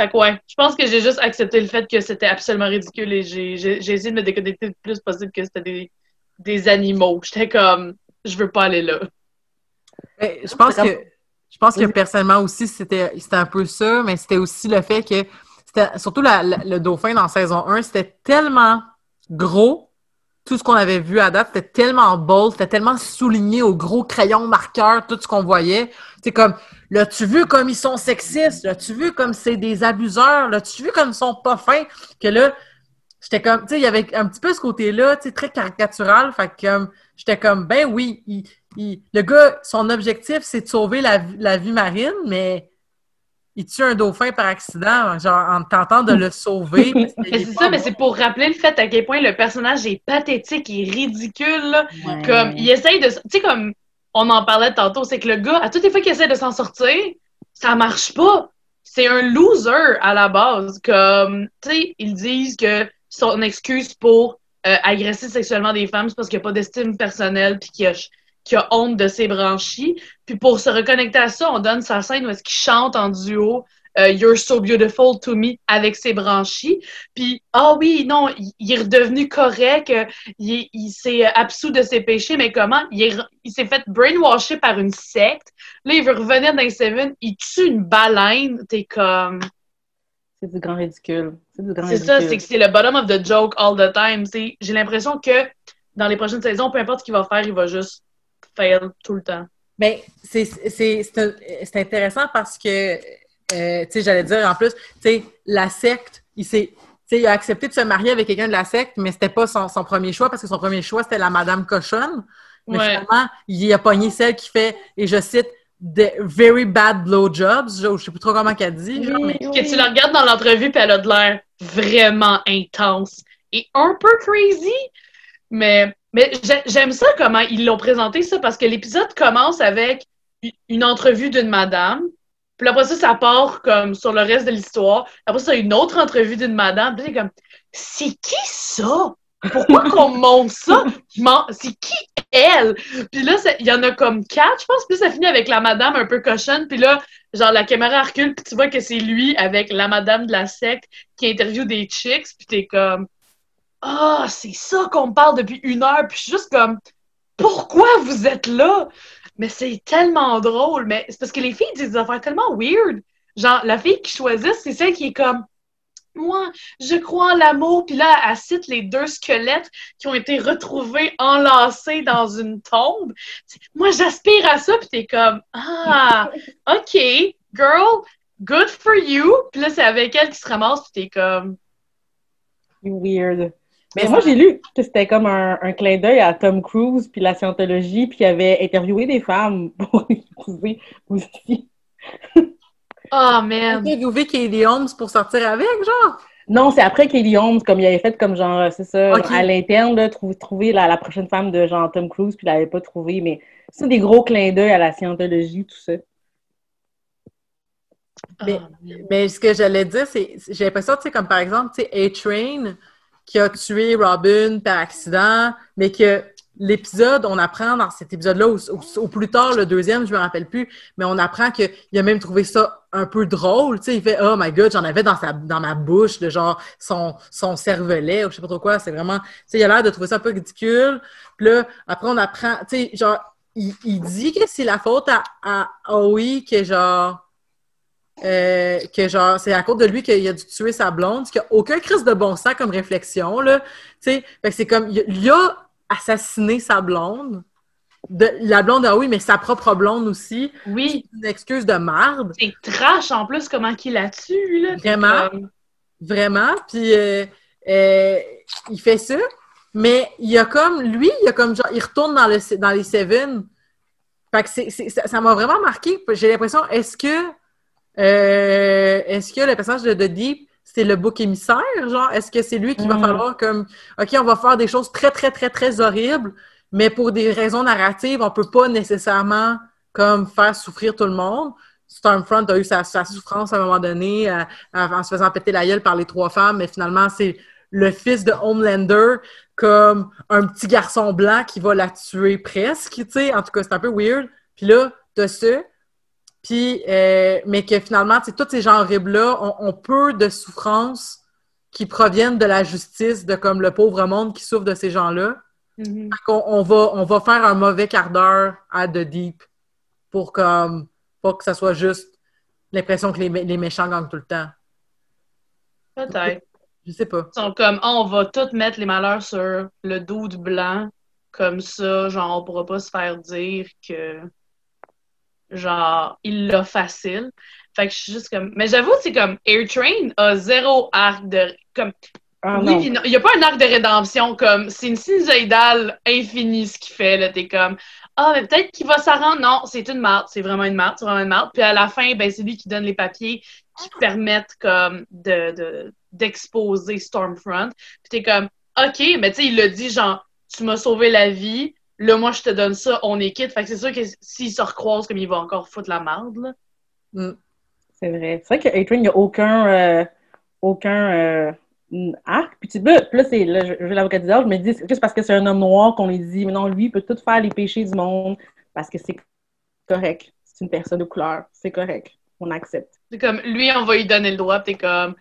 Fait que ouais, je pense que j'ai juste accepté le fait que c'était absolument ridicule et j'ai j'ai- j'ai essayé de me déconnecter le plus possible que c'était des, des animaux. J'étais comme je veux pas aller là. Mais je pense que je pense que personnellement aussi, c'était c'était un peu ça, mais c'était aussi le fait que surtout le dauphin dans saison 1, c'était tellement gros. Tout ce qu'on avait vu à date, c'était tellement bold, c'était tellement souligné au gros crayon marqueur, tout ce qu'on voyait. C'est comme, l'as-tu vu comme ils sont sexistes? L'as-tu vu comme c'est des abuseurs? L'as-tu vu comme ils sont pas fins? Que là, j'étais comme, tu sais, il y avait un petit peu ce côté-là, tu sais, très caricatural. Fait que j'étais comme, ben oui, il- le gars, son objectif, c'est de sauver la vie marine, mais il tue un dauphin par accident, genre en tentant de le sauver. c'est ça, mais c'est pour rappeler le fait à quel point le personnage est pathétique et ridicule. là. Ouais. Comme, il essaye de. Tu sais, comme on en parlait tantôt, c'est que le gars, à toutes les fois qu'il essaie de s'en sortir, ça marche pas. C'est un loser à la base. Comme, tu sais, ils disent que son excuse pour euh, agresser sexuellement des femmes, c'est parce qu'il n'y a pas d'estime personnelle puis qu'il a, qu'il a honte de ses branchies. Puis pour se reconnecter à ça, on donne sa scène où est-ce qu'il chante en duo euh, You're so beautiful to me avec ses branchies. Puis, ah oui, non, il, il est redevenu correct, euh, il, il s'est absous de ses péchés, mais comment? Il, est- il s'est fait brainwasher par une secte. Là, il veut revenir dans les Seven, il tue une baleine. T'es comme. C'est du grand ridicule. C'est du grand C'est ça, c'est que c'est le bottom of the joke all the time. C'est- J'ai l'impression que dans les prochaines saisons, peu importe ce qu'il va faire, il va juste fail tout le temps. Mais c'est intéressant parce que, euh, tu sais, j'allais dire en plus, tu sais, la secte, il s'est. tu sais, il a accepté de se marier avec quelqu'un de la secte, mais c'était pas son, son premier choix parce que son premier choix, c'était la Madame Cochonne. Mais Ouais. finalement, il a pogné celle qui fait, et je cite, The very bad blowjobs. Je, je sais plus trop comment qu'elle dit. genre, mais- Que tu la regardes dans l'entrevue, puis elle a de l'air vraiment intense et un peu crazy. Mais, mais j'ai- j'aime ça comment ils l'ont présenté, ça, parce que l'épisode commence avec une entrevue d'une madame. Puis après ça, ça part comme sur le reste de l'histoire. Après ça, une autre entrevue d'une madame. Puis comme, c'est qui ça? Pourquoi qu'on monte ça? C'est qui elle? Puis là, il y en a comme quatre, je pense. Puis ça finit avec la madame un peu cochonne. Puis là, genre, la caméra recule, puis tu vois que c'est lui avec la madame de la secte qui interviewe des chicks. Puis t'es comme, ah, c'est ça qu'on me parle depuis une heure. Puis je suis juste comme, pourquoi vous êtes là? Mais c'est tellement drôle. Mais c'est parce que les filles disent des affaires tellement weird. Genre, la fille qui choisit, c'est celle qui est comme, moi, je crois en l'amour. Puis là, elle cite les deux squelettes qui ont été retrouvés enlacés dans une tombe. Moi, j'aspire à ça. Puis t'es comme, ah, OK, girl, good for you. Puis là, c'est avec elle qui se ramasse. Puis t'es comme, weird. Mais moi, j'ai lu que c'était comme un, un clin d'œil à Tom Cruise puis la scientologie, puis il avait interviewé des femmes pour épouser aussi. oh man. interviewé Katie Holmes pour sortir avec, genre? Non, c'est après Kelly Holmes, comme il avait fait comme genre, c'est ça, à l'interne, là, trouver, trouver la, la prochaine femme de genre Tom Cruise, puis il l'avait pas trouvé, mais c'est des gros clins d'œil à la scientologie, tout ça. Mais- Ah, man. Mais ce que j'allais dire, c'est j'ai l'impression, tu sais, comme par exemple, tu sais, A-Train qui a tué Robin par accident, mais que l'épisode, on apprend dans cet épisode-là, ou, plus tard, le deuxième, je me rappelle plus, mais on apprend qu'il a même trouvé ça un peu drôle, il fait « Oh my God, j'en avais dans, sa, dans ma bouche, de genre son, son cervelet, ou je sais pas trop quoi, c'est vraiment... » il a l'air de trouver ça un peu ridicule. Puis là, après, on apprend, tu sais, genre, il, il dit que c'est la faute à, à Howie que genre... Euh, que genre, c'est à cause de lui qu'il a dû tuer sa blonde, ce qui a aucun crise de bon sens comme réflexion, là. Tu sais, fait que c'est comme, il a, assassiné sa blonde, de, la blonde, ah oui, mais sa propre blonde aussi. Oui, Une excuse de marde, c'est trash en plus comment qu'il la tue, là. Vraiment? comme, vraiment. Puis, euh, euh, il fait ça, mais il a comme, lui, il a comme, genre, il retourne dans, le, dans les Seven. Fait que c'est, c'est- ça m'a vraiment marqué. J'ai l'impression, est-ce que, euh, est-ce que le personnage de, Deep c'est le bouc émissaire, genre? Est-ce que c'est lui qui va Mm. falloir comme, OK, on va faire des choses très, très, très, très horribles, mais pour des raisons narratives, on peut pas nécessairement comme faire souffrir tout le monde? Stormfront a eu sa, sa souffrance à un moment donné euh, en se faisant péter la gueule par les trois femmes, mais finalement, c'est le fils de Homelander comme un petit garçon blanc qui va la tuer presque, tu sais? En tout cas, c'est un peu weird. Puis là, t'as ça. Puis, euh, mais que finalement, tous ces gens horribles-là ont, peu de souffrances qui proviennent de la justice, de comme le pauvre monde qui souffre de ces gens-là. Mhm. Qu'on- on va, on va faire un mauvais quart d'heure à The Deep pour comme pas que ça soit juste l'impression que les méchants gagnent tout le temps. Peut-être. Je sais pas. Ils sont comme, Ah, on va tout mettre les malheurs sur le dos du blanc. Comme ça, genre, on pourra pas se faire dire que, genre, il l'a facile. Fait que je suis juste comme. Mais j'avoue, c'est comme Air Train a zéro arc de. Comme, Ah, oui, non. puis non, il n'y a pas un arc de rédemption comme. C'est une sinusoïdale infinie ce qu'il fait, là. T'es comme. Ah, mais peut-être qu'il va s'en rendre. Non, c'est une marde. C'est vraiment une marde. C'est vraiment une marde. Puis à la fin, ben, c'est lui qui donne les papiers qui permettent, comme, de, de, d'exposer Stormfront. Puis t'es comme, OK, mais tu sais, il l'a dit, genre, tu m'as sauvé la vie. Là, moi, je te donne ça, on est quitte. Fait que c'est sûr que s'il se recroise, comme il va encore foutre la marde, là. Mm. C'est vrai. C'est vrai que A-Train, il n'y a aucun, euh, aucun euh, arc. Puis, tu, là, là, c'est, là, je, vais l'avocat du je me dis, c'est juste parce que c'est un homme noir qu'on lui dit, mais non, lui, il peut tout faire les péchés du monde parce que c'est correct. C'est une personne de couleur. C'est correct. On accepte. C'est comme, lui, on va lui donner le droit. Puis t'es comme,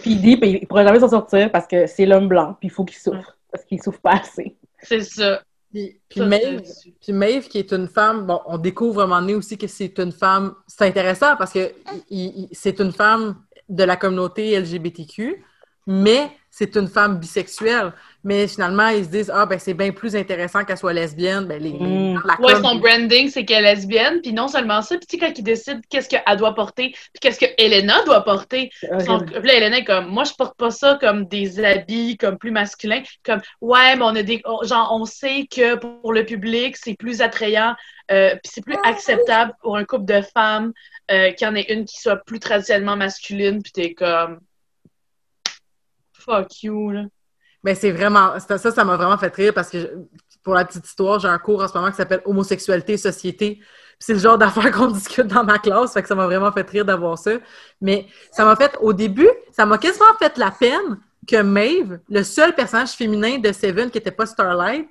Puis il dit, puis il pourra jamais s'en sortir parce que c'est l'homme blanc, puis il faut qu'il souffre. Parce qu'il souffre pas assez. C'est ça. Puis, puis Maeve, c'est- puis Maeve, qui est une femme, bon, on découvre à un moment donné aussi que c'est une femme, c'est intéressant parce que c'est une femme de la communauté LGBTQ, mais c'est une femme bisexuelle. Mais finalement, ils se disent, ah, ben, c'est bien plus intéressant qu'elle soit lesbienne. Ben, les, les- Mm. la Ouais, com- son branding, c'est qu'elle est lesbienne. Puis non seulement ça, puis tu sais, quand il décide qu'est-ce qu'elle doit porter, puis qu'est-ce que Elena doit porter, Son- là, Hélène est comme, moi, je porte pas ça comme des habits comme plus masculins. Comme, ouais, mais on a des. genre, on sait que pour le public, c'est plus attrayant, euh, puis c'est plus acceptable pour un couple de femmes euh, qu'il y en ait une qui soit plus traditionnellement masculine, puis t'es comme. Fuck you, là. Ben, c'est vraiment, ça, ça m'a vraiment fait rire parce que, pour la petite histoire, j'ai un cours en ce moment qui s'appelle Homosexualité et Société. C'est le genre d'affaires qu'on discute dans ma classe, fait que ça m'a vraiment fait rire d'avoir ça. Mais ça m'a fait, au début, ça m'a quasiment fait la peine que Maeve, le seul personnage féminin de Seven qui n'était pas Starlight,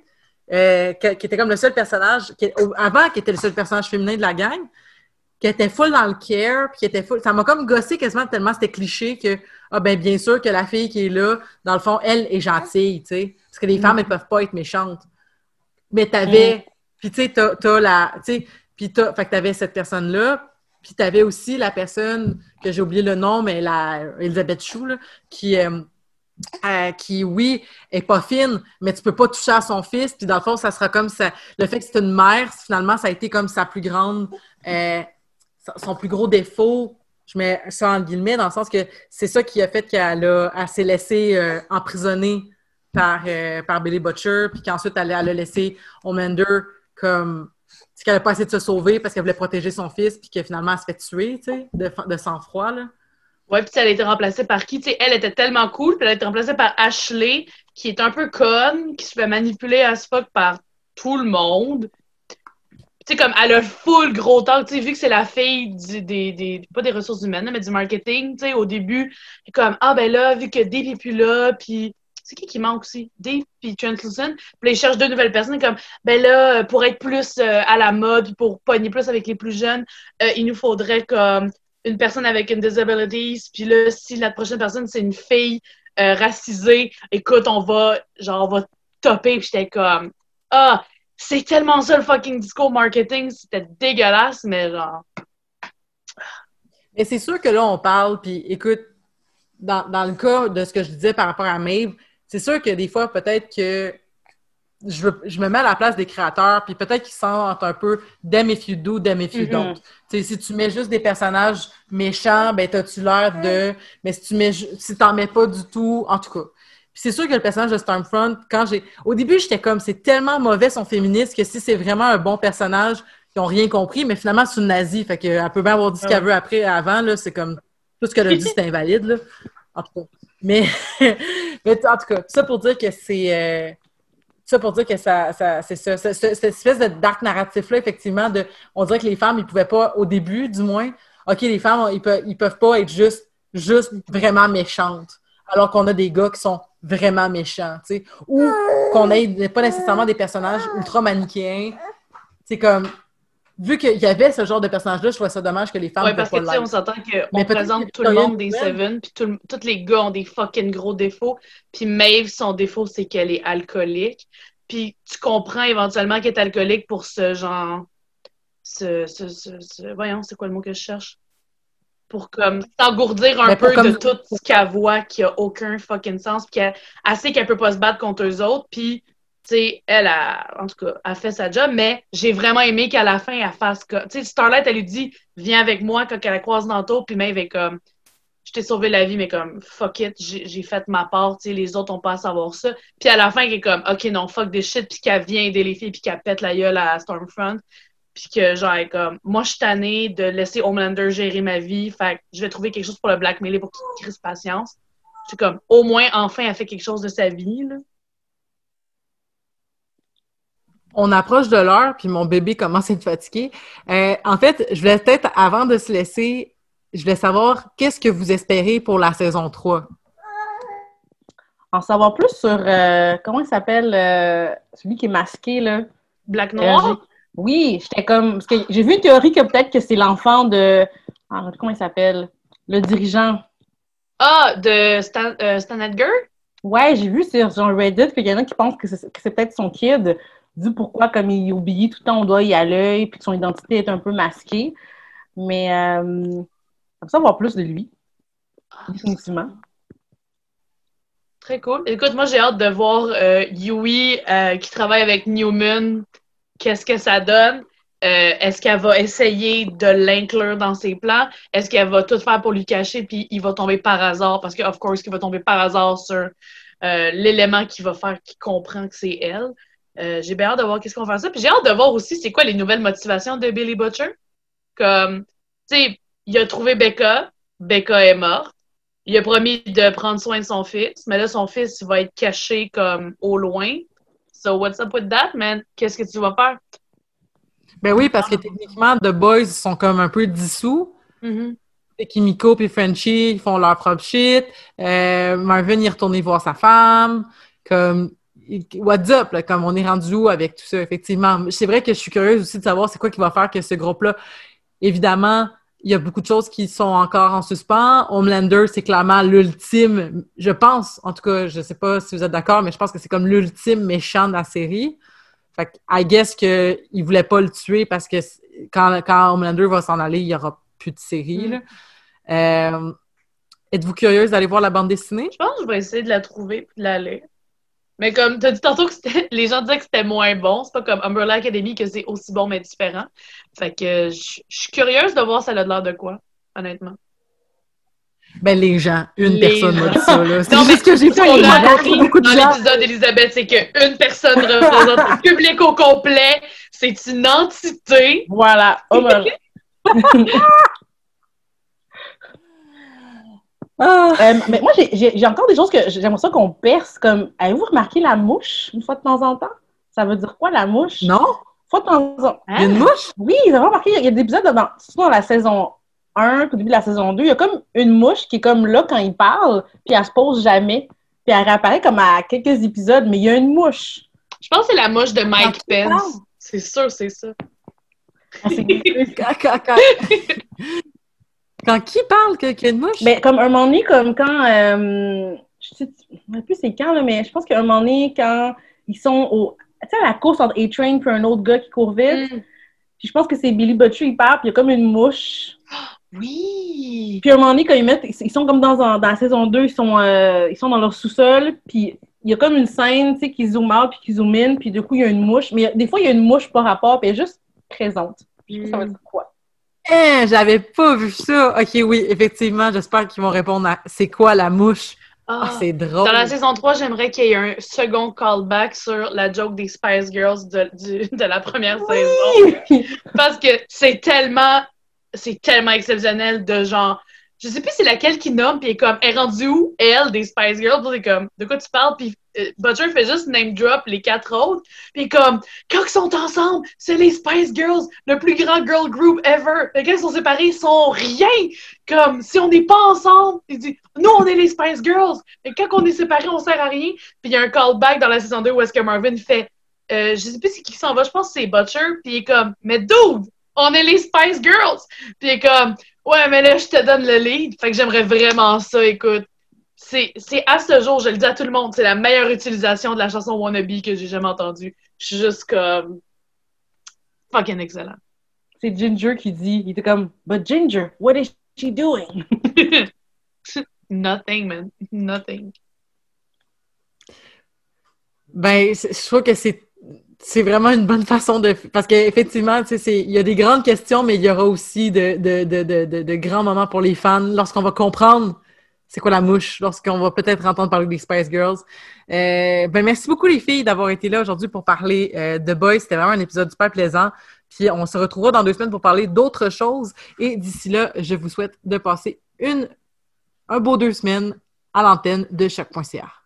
euh, qui était comme le seul personnage, avant qui était le seul personnage féminin de la gang, qui était full dans le care, puis qui était full. Ça m'a comme gossé quasiment tellement c'était cliché que, ah ben bien sûr que la fille qui est là, dans le fond, elle est gentille, tu sais. Parce que les femmes, elles peuvent pas être méchantes. Mais t'avais. Puis tu sais, t'as, t'as la. Tu sais, puis t'as. Fait que t'avais cette personne-là. Puis t'avais aussi la personne que j'ai oublié le nom, mais la Elisabeth Chou, là, qui. euh, euh, qui, oui, est pas fine, mais tu peux pas toucher à son fils. Puis dans le fond, ça sera comme ça. Le fait que c'est une mère, finalement, ça a été comme sa plus grande. euh, son plus gros défaut, je mets ça en guillemets, dans le sens que c'est ça qui a fait qu'elle s'est laissée euh, emprisonner par, euh, par Billy Butcher, puis qu'ensuite elle, elle a laissé Homelander comme. C'est qu'elle n'a pas essayé de se sauver parce qu'elle voulait protéger son fils, puis que finalement elle se fait tuer, tu sais, de, sang-froid, là. Ouais, puis elle a été remplacée par qui? Elle était tellement cool, puis elle a été remplacée par Ashley, qui est un peu conne, qui se fait manipuler as fuck par tout le monde. Tu sais, comme, elle a full gros talk, tu sais, vu que c'est la fille du- des, des, pas des ressources humaines, mais du marketing, tu sais, au début, comme, ah ben là, vu que Dave est plus là, puis c'est qui qui manque aussi? Dave puis Translucent. Puis ils cherchent deux nouvelles personnes, comme, ben là, pour être plus euh, à la mode, pour pogner plus avec les plus jeunes, euh, il nous faudrait comme une personne avec une disability, puis là, si la prochaine personne, c'est une fille euh, racisée, écoute, on va, genre, on va topper, puis j'étais comme, ah, c'est tellement ça le fucking discours marketing, c'était dégueulasse, mais genre, Mais c'est sûr que là, on parle, puis écoute, dans, dans le cas de ce que je disais par rapport à Maeve, c'est sûr que des fois, peut-être que je, veux- je me mets à la place des créateurs, puis peut-être qu'ils sentent un peu damn if you do, damn if you Mhm. don't. Si tu mets juste des personnages méchants, ben t'as-tu l'air de. Mais si tu mets si t'en mets pas du tout, en tout cas. Puis c'est sûr que le personnage de Stormfront, quand j'ai. Au début, j'étais comme c'est tellement mauvais son féministe que si c'est vraiment un bon personnage, ils ont rien compris, mais finalement c'est une nazie. Fait qu'elle peut bien avoir dit ce qu'elle veut après, avant, là, c'est comme Tout ce qu'elle a dit, c'est invalide, là. En tout cas. Mais, mais en tout cas, ça pour dire que c'est. euh, ça pour dire que ça, ça c'est ça. ce- ce- Cette espèce de dark narratif-là, effectivement, de, on dirait que les femmes, ils pouvaient pas, au début, du moins, OK, les femmes, ils peuvent, ils peuvent pas être juste, juste vraiment méchantes. Alors qu'on a des gars qui sont vraiment méchants, tu sais. Ou qu'on ait pas nécessairement des personnages ultra manichéens. C'est comme, vu qu'il y avait ce genre de personnage-là, je trouvais ça dommage que les femmes ne parce que, tu sais, on s'entend qu'on présente tout le monde des Seven, puis tous les gars ont des fucking gros défauts. Puis Maeve, son défaut, c'est qu'elle est alcoolique. Puis tu comprends éventuellement qu'elle est alcoolique pour ce genre... Ce, ce, ce, ce- Voyons, c'est quoi le mot que je cherche? Pour comme s'engourdir un peu comme- de tout ce qu'elle voit qui a aucun fucking sens, puis qu'elle elle sait qu'elle peut pas se battre contre eux autres, puis tu sais, elle a, en tout cas, a fait sa job, mais j'ai vraiment aimé qu'à la fin, elle fasse comme, tu sais, Starlight, elle lui dit, viens avec moi quand elle la croise dans le tour, puis Maeve est comme, je t'ai sauvé la vie, mais comme, fuck it, j'ai j'ai fait ma part, tu sais, les autres ont pas à savoir ça. Puis à la fin, elle est comme, ok, non, fuck des shit, puis qu'elle vient aider les filles, puis qu'elle pète la gueule à Stormfront. Puis que, genre, elle est comme, moi, je suis tannée de laisser Homelander gérer ma vie, fait que je vais trouver quelque chose pour le blackmailer pour qu'il crisse patience. Je suis comme, au moins, enfin, elle fait quelque chose de sa vie, là. On approche de l'heure, puis mon bébé commence à être fatigué. Euh, en fait, je voulais peut-être, avant de se laisser, je voulais savoir qu'est-ce que vous espérez pour la saison 3. En savoir plus sur, euh, comment il s'appelle, euh, celui qui est masqué, là? Black Euh, Noir? Oui, j'étais comme. Parce que j'ai vu une théorie que peut-être que c'est l'enfant de. Ah, comment il s'appelle? Le dirigeant. Ah, de Stan, euh, Stan Edgar? Ouais, j'ai vu sur genre Reddit qu'il y en a qui pensent que c'est peut-être son kid, du pourquoi, comme il oublie tout le temps, on doit y à l'œil, puis que son identité est un peu masquée. Mais, euh, comme ça, voir plus de lui, définitivement. Très cool. Écoute, moi, j'ai hâte de voir euh, Yui euh, qui travaille avec Newman. Qu'est-ce que ça donne? Euh, Est-ce qu'elle va essayer de l'inclure dans ses plans? Est-ce qu'elle va tout faire pour lui cacher puis il va tomber par hasard? Parce que, of course, qu'il va tomber par hasard sur euh, l'élément qui va faire qu'il comprend que c'est elle. Euh, j'ai bien hâte de voir qu'est-ce qu'on va faire ça. Puis j'ai hâte de voir aussi c'est quoi les nouvelles motivations de Billy Butcher. Comme, tu sais, il a trouvé Becca. Becca est morte. Il a promis de prendre soin de son fils, mais là, son fils va être caché comme au loin. So, what's up with that, man? Qu'est-ce que tu vas faire? Ben oui, parce que techniquement, The Boys sont comme un peu dissous. Et Kimiko et Frenchie ils font leur propre shit. Euh, Marvin est retourné voir sa femme. Comme what's up, là, comme on est rendu où avec tout ça, effectivement? C'est vrai que je suis curieuse aussi de savoir c'est quoi qui va faire que ce groupe-là. Évidemment, il y a beaucoup de choses qui sont encore en suspens. Homelander, c'est clairement l'ultime, je pense, en tout cas, je sais pas si vous êtes d'accord, mais je pense que c'est comme l'ultime méchant de la série. Fait que, I guess qu'il voulait pas le tuer parce que quand, quand Homelander va s'en aller, il y aura plus de série. là. Euh, Êtes-vous curieuse d'aller voir la bande dessinée? Je pense que je vais essayer de la trouver et de la lire. Mais comme tu as dit tantôt que c'était- les gens disaient que c'était moins bon, c'est pas comme Umbrella Academy que c'est aussi bon mais différent. Fait que je je suis curieuse de voir ça a l'air de quoi, honnêtement. Ben, les gens. Une Les personne m'a dit ça, là. C'est Non, mais juste que j'ai beaucoup de dans gens. l'épisode d'Elisabeth, c'est qu'une personne représente le public au complet. C'est une entité. Voilà. Oh, ben, Ah! Euh, mais moi, j'ai- encore des choses que j'aimerais ça qu'on perce. Comme, avez-vous remarqué la mouche une fois de temps en temps? Ça veut dire quoi, la mouche? Non? Une fois de temps en temps. Une mouche? Oui, vous avez remarqué, il y a des épisodes dans, surtout dans la saison 1, puis au début de la saison 2, il y a comme une mouche qui est comme là quand il parle, puis elle se pose jamais. Puis elle réapparaît comme à quelques épisodes, mais il y a une mouche. Je pense que c'est la moche de Mike. Pence. C'est sûr, c'est ça. Ah, c'est- Quand, qui parle que- qu'il y a une mouche? Mais comme un moment donné, comme quand. euh, je sais je ne sais plus c'est quand, là, mais je pense qu'à un moment donné, quand ils sont au. Tu sais, à la course entre A-Train et un autre gars qui court vite, Mm. puis je pense que c'est Billy Butcher, il part, puis il y a comme une mouche. Oui. Puis à un moment donné, quand ils mettent. Ils sont comme dans, dans la saison 2, ils sont, euh, ils sont dans leur sous-sol, puis il y a comme une scène, tu sais, qui zoom out, puis qui zoom in, puis du coup, il y a une mouche. Mais des fois, il y a une mouche par rapport, puis elle est juste présente. Puis je sais pas ça veut dire quoi. Hein, j'avais pas vu ça. Ok, oui, effectivement, j'espère qu'ils vont répondre à c'est quoi la mouche? Ah, Ah. c'est drôle. Dans la saison 3, j'aimerais qu'il y ait un second callback sur la joke des Spice Girls de, du- de la première saison. Parce que c'est tellement, c'est tellement exceptionnel de genre je sais plus c'est laquelle qui nomme, puis elle est comme, elle est rendue où, elle, des Spice Girls? C'est comme, de quoi tu parles? Puis Butcher fait juste name drop les quatre autres. Puis comme, quand ils sont ensemble, c'est les Spice Girls, le plus grand girl group ever. Les gars, ils sont séparés, ils sont rien. Comme, si on n'est pas ensemble, il dit, nous, on est les Spice Girls. Et quand on est séparés, on sert à rien. Puis il y a un callback dans la saison 2 où est-ce que Marvin fait, euh, je sais plus c'est qui s'en va, je pense que c'est Butcher. Puis il est comme, mais dude, on est les Spice Girls. Puis il est comme, ouais, mais là, je te donne le lead. Fait que j'aimerais vraiment ça, écoute. C'est c'est à ce jour, je le dis à tout le monde, c'est la meilleure utilisation de la chanson Wannabe que j'ai jamais entendue. Je suis juste comme. fucking excellent. C'est Ginger qui dit, il était comme, But Ginger, what is she doing? Nothing, man. Nothing. Ben, je trouve que c'est c'est vraiment une bonne façon de parce qu'effectivement, tu sais, c'est- il y a des grandes questions, mais il y aura aussi de, de, de, de, de, de grands moments pour les fans lorsqu'on va comprendre c'est quoi la mouche, lorsqu'on va peut-être entendre parler des Spice Girls? Euh, ben merci beaucoup les filles d'avoir été là aujourd'hui pour parler euh, de Boys. C'était vraiment un épisode super plaisant. Puis on se retrouvera dans deux semaines pour parler d'autres choses. Et d'ici là, je vous souhaite de passer une un beau deux semaines à l'antenne de choc.ca.